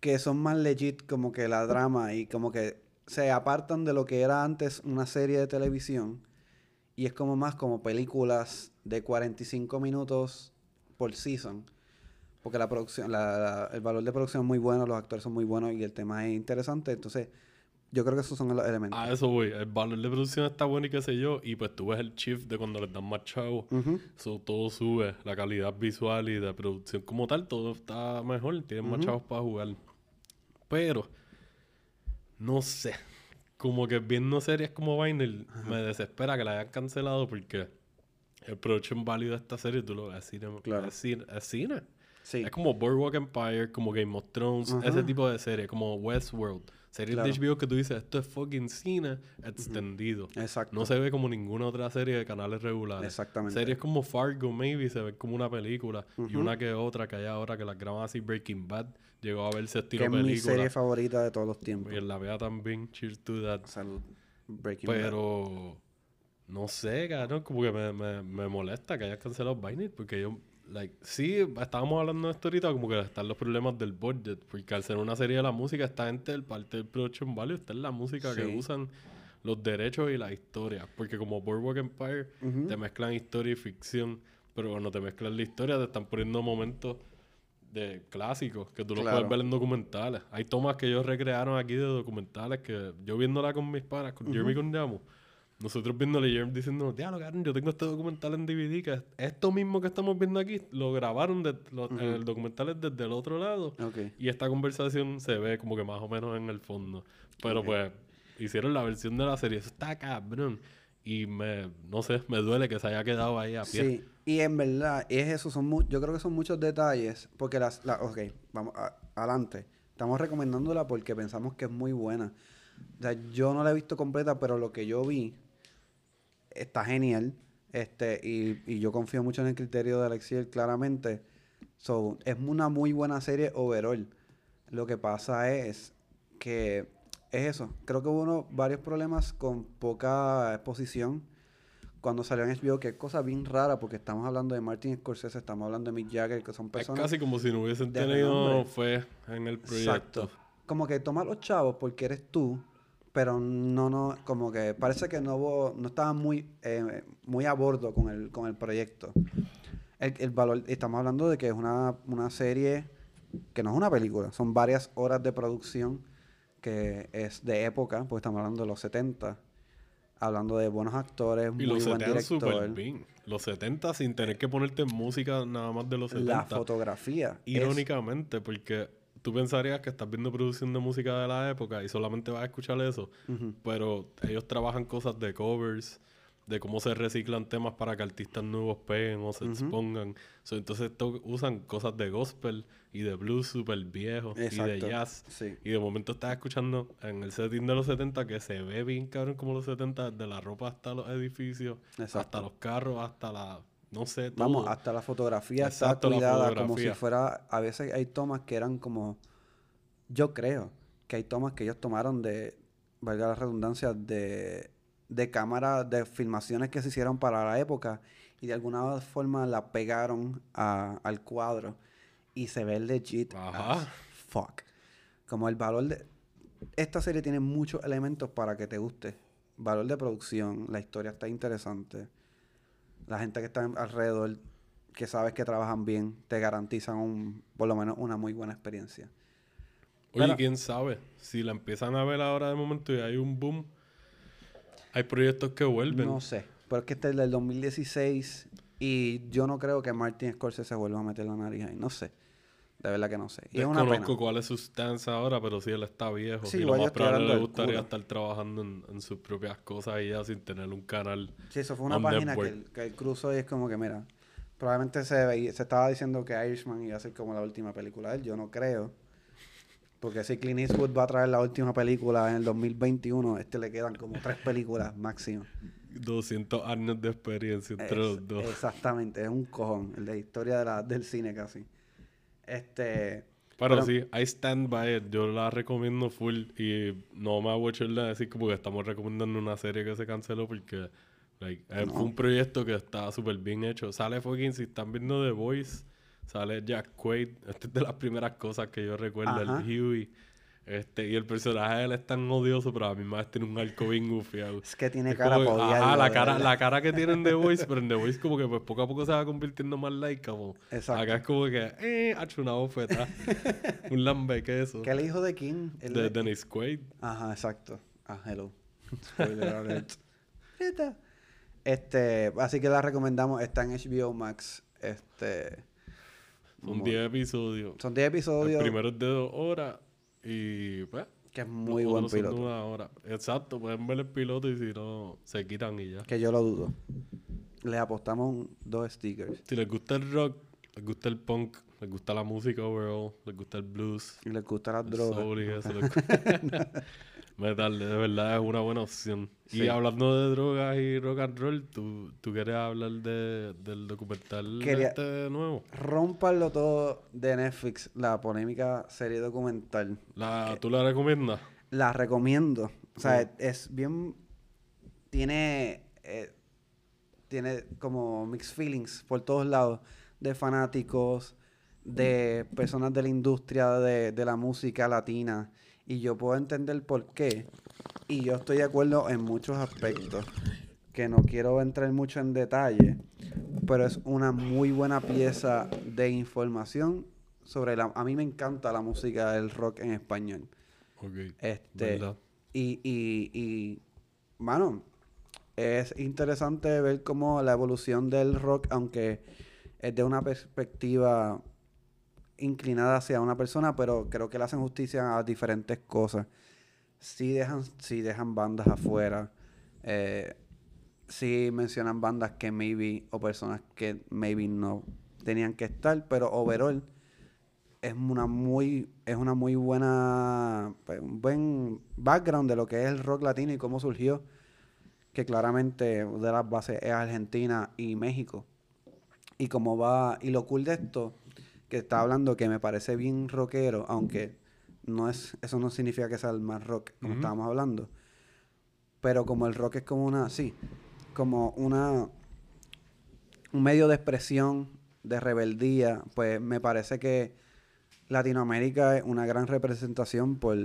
que son más legit como que la drama y como que se apartan de lo que era antes una serie de televisión y es como más como películas de 45 minutos por season porque la producción la- la- el valor de producción es muy bueno los actores son muy buenos y el tema es interesante entonces yo creo que esos son los elementos A eso voy. El valor de producción está bueno y qué sé yo. Y pues tú ves el shift de cuando les dan más chavos. So, todo sube. La calidad visual y de producción como tal, todo está mejor. Tienen más chavos para jugar. Pero, no sé. Como que viendo series como Vinyl, me desespera que la hayan cancelado porque el production value de esta serie, tú lo ves, es cine. Claro. Es cine. es cine. sí Es como Boardwalk Empire, como Game of Thrones, ese tipo de serie, como Westworld. Series Claro. de HBO que tú dices, esto es fucking cine extendido. exacto No se ve como ninguna otra serie de canales regulares. Exactamente. Series como Fargo, maybe, se ve como una película. Y una que otra que hay ahora que las graban así. Breaking Bad llegó a verse que estilo es mi película. serie favorita de todos los tiempos Y en la vea también, cheers to that. Salud. Breaking Bad. Pero no sé, cabrón, como que me, me, me molesta que hayas cancelado Binary porque yo, like, sí, estábamos hablando de esto ahorita, como que están los problemas del budget, porque al ser una serie de la música, esta gente, el parte del production value, está en la música que Sí. usan los derechos y la historia, porque como Boardwalk Empire Ujú. te mezclan historia y ficción, pero cuando te mezclan la historia te están poniendo momentos de clásicos que tú los Claro. puedes ver en documentales. Hay tomas que ellos recrearon aquí de documentales que yo viéndola con mis panas, con Jeremy con Yamu, nosotros viéndole y Jeremy diciendo, diablo, cabrón, yo tengo este documental en DVD que es- esto mismo que estamos viendo aquí lo grabaron de, lo- en el documental es desde el otro lado y esta conversación se ve como que más o menos en el fondo. Pero pues hicieron la versión de la serie, eso está cabrón. Y me, no sé, me duele que se haya quedado ahí a pie. Sí, y en verdad, es eso, son mu- yo creo que son muchos detalles, porque las, la, ok, vamos, a- adelante. Estamos recomendándola porque pensamos que es muy buena. O sea, yo no la he visto completa, pero lo que yo vi está genial. Este, y, y yo confío mucho en el criterio de Alexiel, claramente. So, es una muy buena serie overall. Lo que pasa es que es eso. Creo que hubo uno- varios problemas con poca exposición cuando salió en HBO, que es cosa bien rara porque estamos hablando de Martin Scorsese, estamos hablando de Mick Jagger, que son Es personas... casi como si no hubiesen tenido fe en el proyecto. Exacto. Como que toma los chavos porque eres tú, pero no, no, como que parece que no, hubo- no estaba muy, eh, muy a bordo con el, con el proyecto. El, el valor, estamos hablando de que es una, una serie que no es una película, son varias horas de producción que es de época, porque estamos hablando de los 70, hablando de buenos actores, Y muy los buen 70 súper director. bien. Los 70 sin tener que ponerte música nada más de los 70. La fotografía. es- Irónicamente, porque tú pensarías que estás viendo producción de música de la época y solamente vas a escuchar eso. Pero ellos trabajan cosas de covers, de cómo se reciclan temas para que artistas nuevos peguen o se expongan. So, entonces to- usan cosas de gospel y de blues súper viejos y de Exacto. jazz. Sí. Y de momento estás escuchando en el setting de los 70 que se ve bien cabrón como los 70, de la ropa hasta los edificios, Exacto. hasta los carros, hasta la... No sé, todo. Vamos, hasta la fotografía Exacto, está cuidada como si fuera. A veces hay tomas que eran como. Yo creo que hay tomas que ellos tomaron de. Valga la redundancia, de. De cámaras, de filmaciones que se hicieron para la época y de alguna forma la pegaron a- al cuadro y se ve legit Ajá. as fuck. Como el valor de. Esta serie tiene muchos elementos para que te guste. Valor de producción, la historia está interesante la gente que está alrededor, que sabes que trabajan bien, te garantizan un, por lo menos una muy buena experiencia. Oye, Pero- quién sabe, si la empiezan a ver ahora de momento y hay un boom, hay proyectos que vuelven. No sé, pero es que este es del 2016 y yo no creo que Martin Scorsese se vuelva a meter la nariz ahí. No sé, de verdad que no sé. Y es una pena. Desconozco cuál es su stance ahora, pero si él está viejo, Sí, y lo más probable le gustaría estar trabajando en, en sus propias cosas y ya sin tener un canal. Sí, eso fue una página que él, que y es como que, mira, Probablemente se, veía- se estaba diciendo que Irishman iba a ser como la última película de él. Yo no creo. Porque si Clint Eastwood va a traer la última película en el 2021, a este le quedan como tres películas máximo. 200 años de experiencia entre Es- los dos. Exactamente, es un cojón, el de historia de la, del cine casi. Este, Pero, pero- sí, I stand by it. Yo la recomiendo full. Y no me voy a echarle a decir que estamos recomendando una serie que se canceló porque like, eh, fue un proyecto que está súper bien hecho. Sale fucking, si están viendo The Voice, sale Jack Quaid. Esta es de las primeras cosas que yo recuerdo, Ajá. el Huey. Este, y el personaje de él es tan odioso, pero a mí más tiene un arco bien gufiado. es que tiene Es cara como ajá, la cara, verdad. la cara que tiene en The Voice, pero en The Voice como que pues poco a poco se va convirtiendo más like como Exacto. acá es como que eh, ha hecho una bofeta. <laughs> un lambe queso. Que el hijo de King. el De de- Dennis Quaid. Ajá, exacto. Ah, hello. <laughs> Spoiler alert. Este, así que la recomendamos, está en HBO Max. Este, Son mu- 10 episodios. son 10 El episodios, primero es de dos horas y pues que es muy buen piloto. una hora. Exacto, pueden ver el piloto y si no, se quitan y ya. Que yo lo dudo. Le apostamos un- dos stickers. Si les gusta el rock, les gusta el punk, les gusta la música overall, les gusta el blues, Y les gustan las drogas. soul y eso. les <laughs> gu- <laughs> Metal, de verdad es una buena opción. Sí. Y hablando de drogas y rock and roll, ¿tú, tú quieres hablar de, del documental Quería- este nuevo? Rómpanlo todo de Netflix, la polémica serie documental. La, ¿Tú la recomiendas? La recomiendo. O sea, Sí. es bien. Tiene. eh, tiene como mixed feelings por todos lados. De fanáticos, de personas de la industria de, de la música latina. Y yo puedo entender por qué. Y yo estoy de acuerdo en muchos aspectos. Que no quiero entrar mucho en detalle. Pero es una muy buena pieza de información sobre la. A mí me encanta la música del rock en español. Ok. Este, ¿Verdad? y, y, y, mano, es interesante ver cómo la evolución del rock, aunque es de una perspectiva inclinada hacia una persona, pero creo que le hacen justicia a diferentes cosas. Sí dejan, sí dejan bandas afuera, eh, sí mencionan bandas que maybe, o personas que maybe no tenían que estar, pero overall es una muy es una muy buena pues, un buen background de lo que es el rock latino y cómo surgió que claramente de las bases es Argentina y México y cómo va y lo cool de esto que está hablando que me parece bien rockero aunque no es eso no significa que sea el más rock como estábamos hablando. Pero como el rock es como una sí como una un medio de expresión de rebeldía pues me parece que Latinoamérica es una gran representación por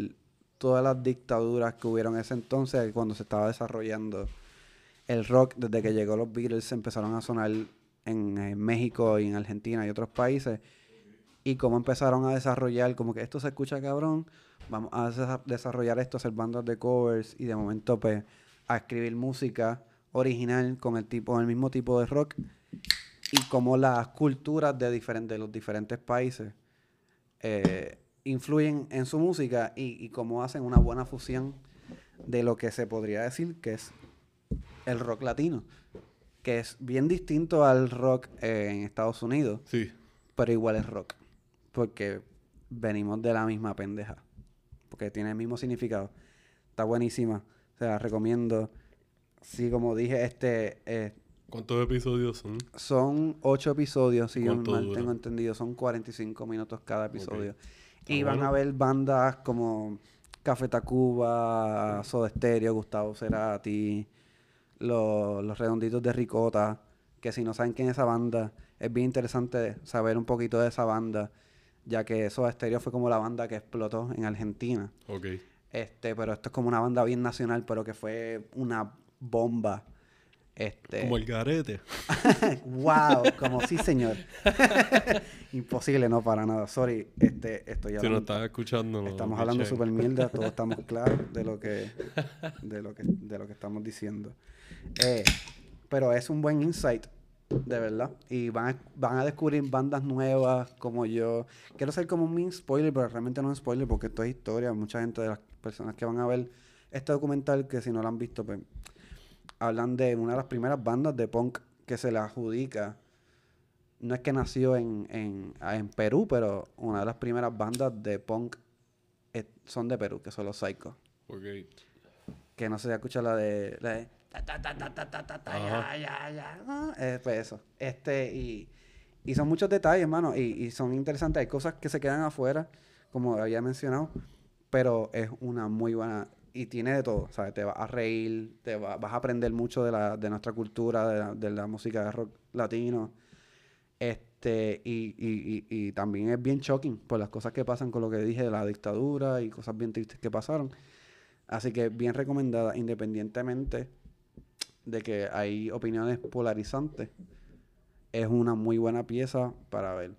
todas las dictaduras que hubieron en ese entonces cuando se estaba desarrollando el rock. Desde que llegó los Beatles empezaron a sonar en, eh, México y en Argentina y otros países y cómo empezaron a desarrollar como que esto se escucha cabrón vamos a desa- desarrollar esto hacer bandas de covers y de momento pues a escribir música original con el tipo el mismo tipo de rock y cómo las culturas de, diferen- de los diferentes países eh, influyen en su música y, y cómo hacen una buena fusión de lo que se podría decir que es el rock latino, que es bien distinto al rock eh, en Estados Unidos, Sí. pero igual es rock, porque venimos de la misma pendeja, porque tiene el mismo significado. Está buenísima, o sea, la recomiendo. Sí, como dije, este eh, ¿Cuántos episodios son? son ocho episodios, si yo ¿Cuánto mal dura? tengo entendido. Son 45 minutos cada episodio. Y van bueno. a ver bandas como Café Tacuba, Soda Stereo, Gustavo Cerati, los, los Redonditos de Ricota. Que si no saben quién es esa banda, es bien interesante saber un poquito de esa banda, ya que Soda Stereo fue como la banda que explotó en Argentina. Ok. Este, pero esto es como una banda bien nacional, pero que fue una bomba. Este, Como el garete. <laughs> wow, como sí, señor. <laughs> Imposible, no para nada. Sorry, este, estoy Si hablando. nos estás escuchando, no, estamos hablando super mierda, todos <laughs> estamos claros de lo que, de lo que, de lo que estamos diciendo. Eh, pero es un buen insight, de verdad. Y van a, van a descubrir bandas nuevas como yo. Quiero ser como un mini spoiler, pero realmente no es spoiler porque esto es historia. Mucha gente de las personas que van a ver este documental, que si no lo han visto, pues hablan de una de las primeras bandas de punk que se le adjudica no es que nació en, en, en Perú, pero una de las primeras bandas de punk eh, son de Perú, que son los Psycho. Ok. Que no sé si escucha la de... La de Ta, ta, eso. Este, y, y son muchos detalles, hermano, y, y son interesantes. Hay cosas que se quedan afuera, como había mencionado, pero es una muy buena y tiene de todo, ¿sabes? Te vas a reír, te vas a aprender mucho de, la, de nuestra cultura, de la, de la música de rock latino. Este, y, y, y, y, también es bien shocking por las cosas que pasan con lo que dije de la dictadura y cosas bien tristes que pasaron. Así que bien recomendada, independientemente de que hay opiniones polarizantes. Es una muy buena pieza para ver.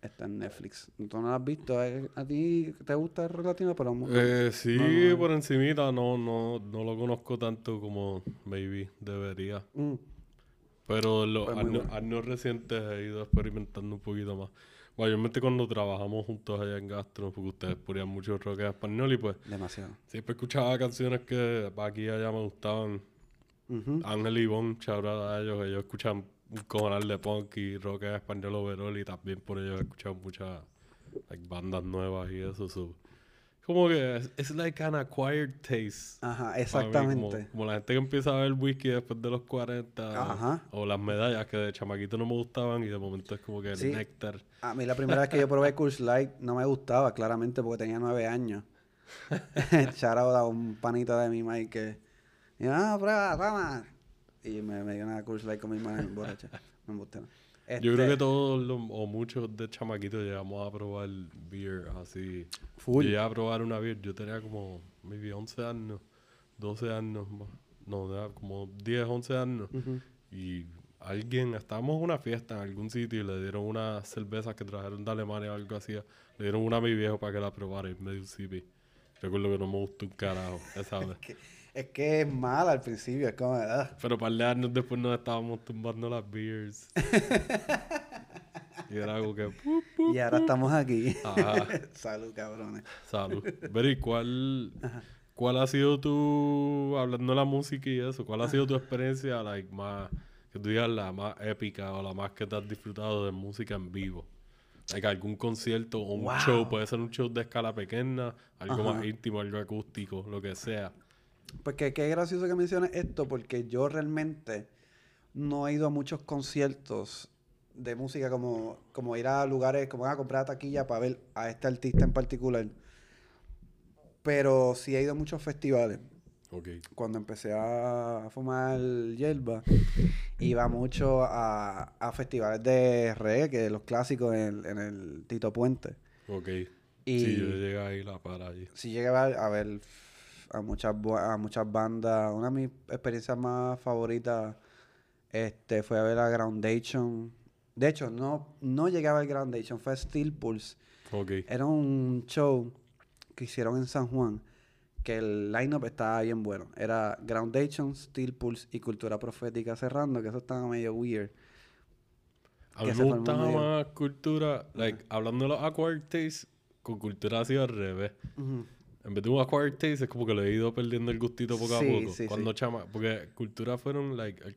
Está en Netflix. ¿Tú no la has visto? ¿A ti te gusta el rock latino? Pero Eh, sí, no, no. por encimita, no, no, no lo conozco tanto como maybe debería. Mm. Pero en los Pues años, bueno. años recientes he ido experimentando un poquito más. Mayormente cuando trabajamos juntos allá en Gastro, porque ustedes ponían mucho rock en español y pues Demasiado. siempre escuchaba canciones que aquí y allá me gustaban. Ujú. Ángel y out a ellos, ellos escuchan un cojonal de punk y rock en español overall y también por ellos he escuchado muchas like, bandas nuevas y eso. so, Como que es like an acquired taste. Ajá, mí, exactamente. Como, como la gente que empieza a ver whisky después de los 40 Ajá. o las medallas que de chamaquito no me gustaban y de momento es como que el Sí. néctar. A mí la primera vez que yo probé <laughs> Coors Light no me gustaba, claramente, porque tenía nueve años. <laughs> <laughs> Charao a un panita de mi Mike que... Y yo, prueba, toma. Y me, me dio una Coors Light con mi hermana borracha. Me gusté. Yo creo Este, que todos los- o muchos de chamaquitos llegamos a probar beer así. Full. Llegué a probar una beer, yo tenía como maybe 11 años, 12 años, más. no, como 10, 11 años. Y alguien, estábamos en una fiesta en algún sitio y le dieron unas cervezas que trajeron de Alemania o algo así. Le dieron una a mi viejo para que la probara y me dio un sipi. Recuerdo que no me gustó un carajo esa <laughs> vez. Es que es mala al principio, es como... ah. Pero un par de años después nos estábamos tumbando las beers. <laughs> y era algo que... pu, pu. Y ahora estamos aquí. Ajá. <laughs> Salud, cabrones. Salud. Beri, ¿cuál, ¿cuál ha sido tu, hablando de la música y eso, cuál ha sido tu experiencia, like, más, que tú digas la más épica o la más que te has disfrutado de música en vivo? Like, algún concierto o un Wow. show, puede ser un show de escala pequeña, algo Ajá. más íntimo, algo acústico, lo que sea. Pues que qué gracioso que menciones esto, porque yo realmente no he ido a muchos conciertos de música como, como ir a lugares, como a comprar taquilla para ver a este artista en particular. Pero sí he ido a muchos festivales. Ok. Cuando empecé a fumar hierba, iba mucho a, a festivales de reggae, que los clásicos en, en el Tito Puente. Ok. Y Sí, yo llegué ahí la para allí. sí llegué a ver, a ver a muchas bu- a muchas bandas. Una de mis experiencias más favoritas este fue a ver a Groundation. De hecho, no, no llegué a ver Groundation, fue Steel Pulse. Ok. Era un show que hicieron en San Juan, que el line-up estaba bien bueno. Era Groundation, Steel Pulse y Cultura Profética cerrando, que eso estaba medio weird. A mí me gustaba más cultura, like, hablando de los acquired tastes, con cultura ha sido al revés. En vez de un acquired taste, es como que le he ido perdiendo el gustito poco Sí, a poco. sí, Cuando sí. chama, porque cultura fueron, like, el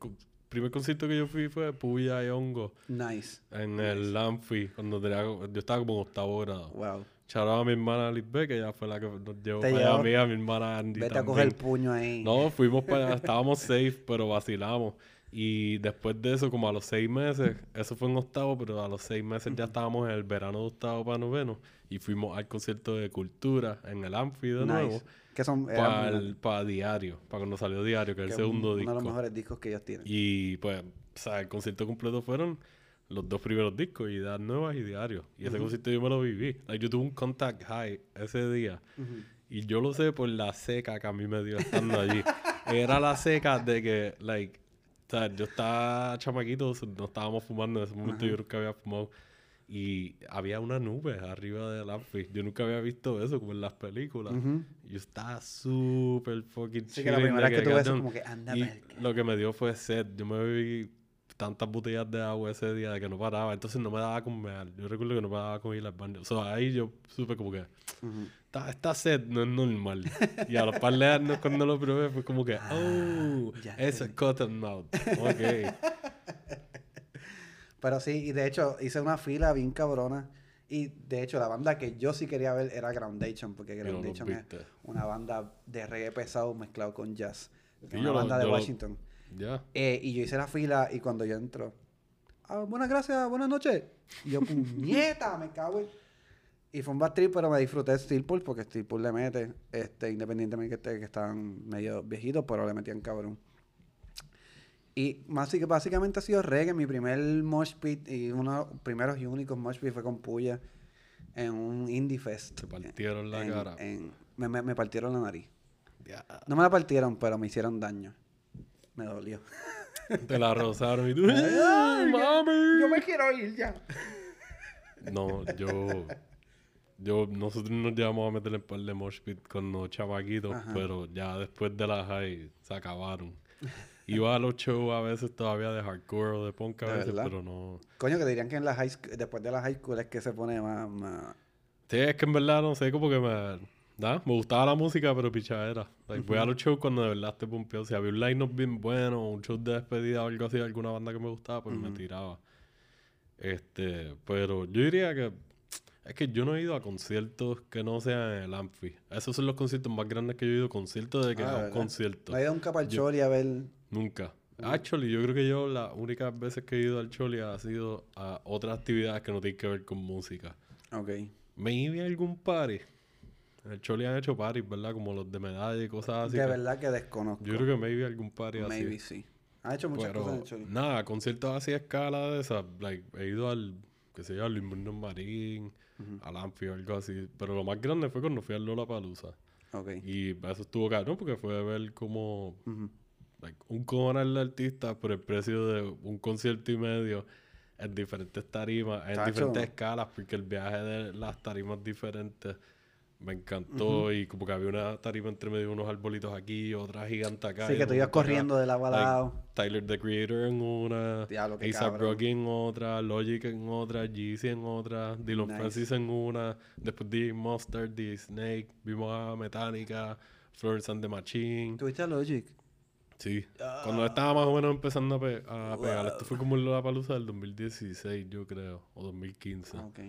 primer concierto que yo fui fue Puya y Hongo Nice. en el Amphi, cuando tenía, yo estaba como en octavo grado. Wow. Charaba a mi hermana Lisbeth, que ella fue la que nos llevó Te para allá llevó. a mí, a mi hermana Andy Vete a también. coger el puño ahí. No, fuimos para allá, estábamos safe, pero vacilamos. Y después de eso, como a los seis meses, eso fue en octavo, pero a los seis meses ya estábamos en el verano de octavo para noveno y fuimos al concierto de cultura en el Amphi de Nice. nuevo Que son para diario, para cuando salió diario, que es que el segundo uno de los disco. mejores discos que ellos tienen. Y pues, o sea, el concierto completo fueron los dos primeros discos, Ideas Nuevas y Diario. Y ese concierto yo me lo viví. Like, yo tuve un contact high ese día. Y yo lo sé por la seca que a mí me dio estando allí. <laughs> Era la seca de que, like, o sea, yo estaba chamaquito, no estábamos fumando. En ese momento yo nunca había fumado. Y había una nube arriba del amphi. Yo nunca había visto eso como en las películas. Y yo estaba súper fucking Sí, que la primera vez que tú ves es goddamn- como que anda y lo que me dio fue sed. Yo me bebí tantas botellas de agua ese día de que no paraba. Entonces no me daba con mear. Yo recuerdo que no me daba con ir al baño. O sea, ahí yo supe como que Ujú. esta, esta sed no es normal. y a los par de años cuando lo probé fue como que, oh, ya es cotton mouth. Ok. <laughs> Pero sí, y de hecho hice una fila bien cabrona. Y de hecho la banda que yo sí quería ver era Groundation, porque no Groundation es una banda de reggae pesado mezclado con jazz. es una banda de Washington. Ya. Eh, y yo hice la fila y cuando yo entro, "Ah, buenas gracias, buenas noches. Y yo, puñeta, me cago en... Y fue un bad trip, pero me disfruté Steelpool porque Steelpool le mete, este, independientemente que, que estaban medio viejitos, pero le metían cabrón. Y básicamente ha sido reggae. Mi primer mosh pit y uno de los primeros y únicos mosh pit fue con Puya en un indie fest. Te partieron la En- cara. en- me, me- me partieron la nariz. No me la partieron, pero me hicieron daño. Me dolió. <laughs> Te la rozaron y tú. <laughs> ¡Ay, mami! Yo me quiero ir ya. No, yo. Yo, nosotros nos llevamos a meter en par de mosh pit con los chamaquitos, Ajá. pero ya después de la high se acabaron. Iba a los shows a veces todavía de hardcore o de punk a ¿De veces, pero no. Coño, que dirían que en la high school, después de la high school es que se pone más... más... Sí, es que en verdad no sé, como que me. ¿da? Me gustaba la música, pero pichadera. Like, Voy a los shows cuando de verdad te pompeo. Si había un line-up bien bueno, un show de despedida o algo así de alguna banda que me gustaba, pues me tiraba. Este, pero yo diría que. Es que yo no he ido a conciertos que no sean en el Amphi. Esos son los conciertos más grandes que yo he ido. Conciertos de que Ah, a un ¿verdad? concierto. No he ido nunca para el Choli a ver... Nunca. Actually, yo creo que yo las únicas veces que he ido al Choli ha sido a otras actividades que no tienen que ver con música. Ok. Me iba a algún party. El Choli han hecho parties, ¿verdad? Como los de medalla y cosas así. de que- verdad que desconozco. Yo creo que a algún party así. Maybe sí. Ha hecho muchas Pero, cosas en el Choli. nada, conciertos así a escala de esas. Like, he ido al, qué sé yo, al Luis Marín, al Amphi o algo así. Pero lo más grande fue cuando fui al Lollapalooza. Ok. Y eso estuvo caro, porque fue ver como Ujú. Like, un cojonal de artistas por el precio de un concierto y medio en diferentes tarimas, en Tacho. diferentes escalas, porque el viaje de las tarimas diferentes me encantó y como que había una tarima entre medio de unos arbolitos aquí, otra gigante acá. Sí, que tú ibas acá. corriendo de lado a Like, lado. Tyler the Creator en una, cabrón. Rocky en otra, Logic en otra, Jeezy en otra, Dylan Nice. Francis en una, después DJ Mustard, DJ Snake, vimos a Metallica, Florence and the Machine. ¿Tuviste a Logic? Sí. Ah. Cuando estaba más o menos empezando a, pe- a pegar. Esto fue como en la palusa del 2016, yo creo. O 2015. Ok.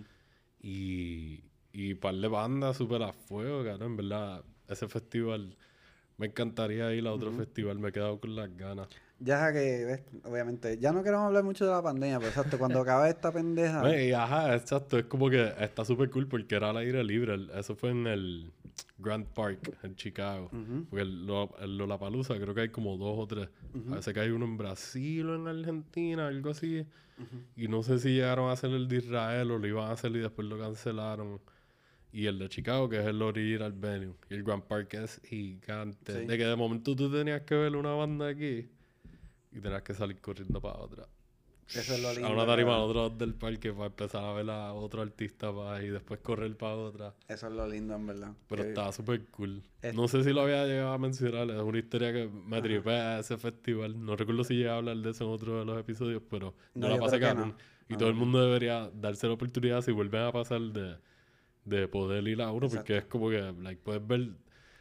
Y, y par de bandas súper a fuego, cabrón. En verdad, ese festival... Me encantaría ir a otro festival. Me he quedado con las ganas. Ya que, ves, obviamente, ya no queremos hablar mucho de la pandemia, pero exacto, cuando acabe esta pendeja... <laughs> Y ajá, exacto. Es como que está súper cool porque era al aire libre. El- Eso fue en el Grand Park, en Chicago. Ujú. Porque el, Lo- el Lollapalooza creo que hay como dos o tres. A veces que hay uno en Brasil o en Argentina, algo así. Y no sé si llegaron a hacer el de Israel o lo iban a hacer y después lo cancelaron. Y el de Chicago, que es el original venue. Y el Grand Park es gigante. Sí. De que de momento tú tenías que ver una banda aquí y tenías que salir corriendo para otra. Eso es lo lindo. A una tarima ¿verdad? al otro lado del parque para empezar a ver a otro artista para y después correr para otra. Eso es lo lindo, en verdad. Pero Que- estaba súper cool. Es- No sé si lo había llegado a mencionar. Es una historia que me tripea a ese festival. No recuerdo si llegué a hablar de eso en otro de los episodios, pero No, la pasé cabrón. no. Y todo el mundo debería darse la oportunidad si vuelven a pasar de, de poder ir a uno, porque es como que like, puedes ver.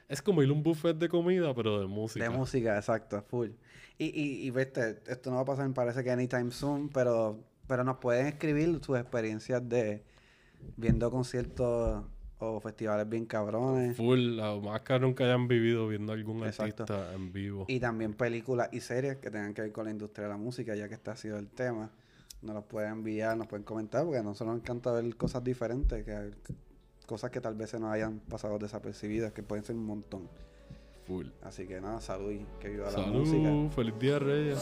Es como ir a un buffet de comida, pero de música. De música, exacto, full. Y, y, y viste, esto no va a pasar, me parece que anytime soon, pero, pero nos pueden escribir sus experiencias de viendo conciertos o festivales bien cabrones. Full, la más cabrón que hayan vivido viendo algún Exacto. artista en vivo. Y también películas y series que tengan que ver con la industria de la música, ya que este ha sido el tema. Nos los pueden enviar, nos pueden comentar, porque a nosotros nos encanta ver cosas diferentes, que, cosas que tal vez se nos hayan pasado desapercibidas, que pueden ser un montón. Full. Así que nada, salud y que viva la música. Salud, feliz día Reyes.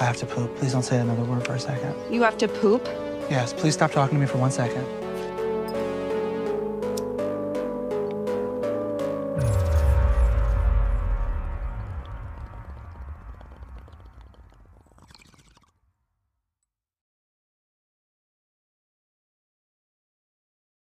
I have to poop. Please don't say another word for a second. You have to poop? Yes, please stop talking to me for one second.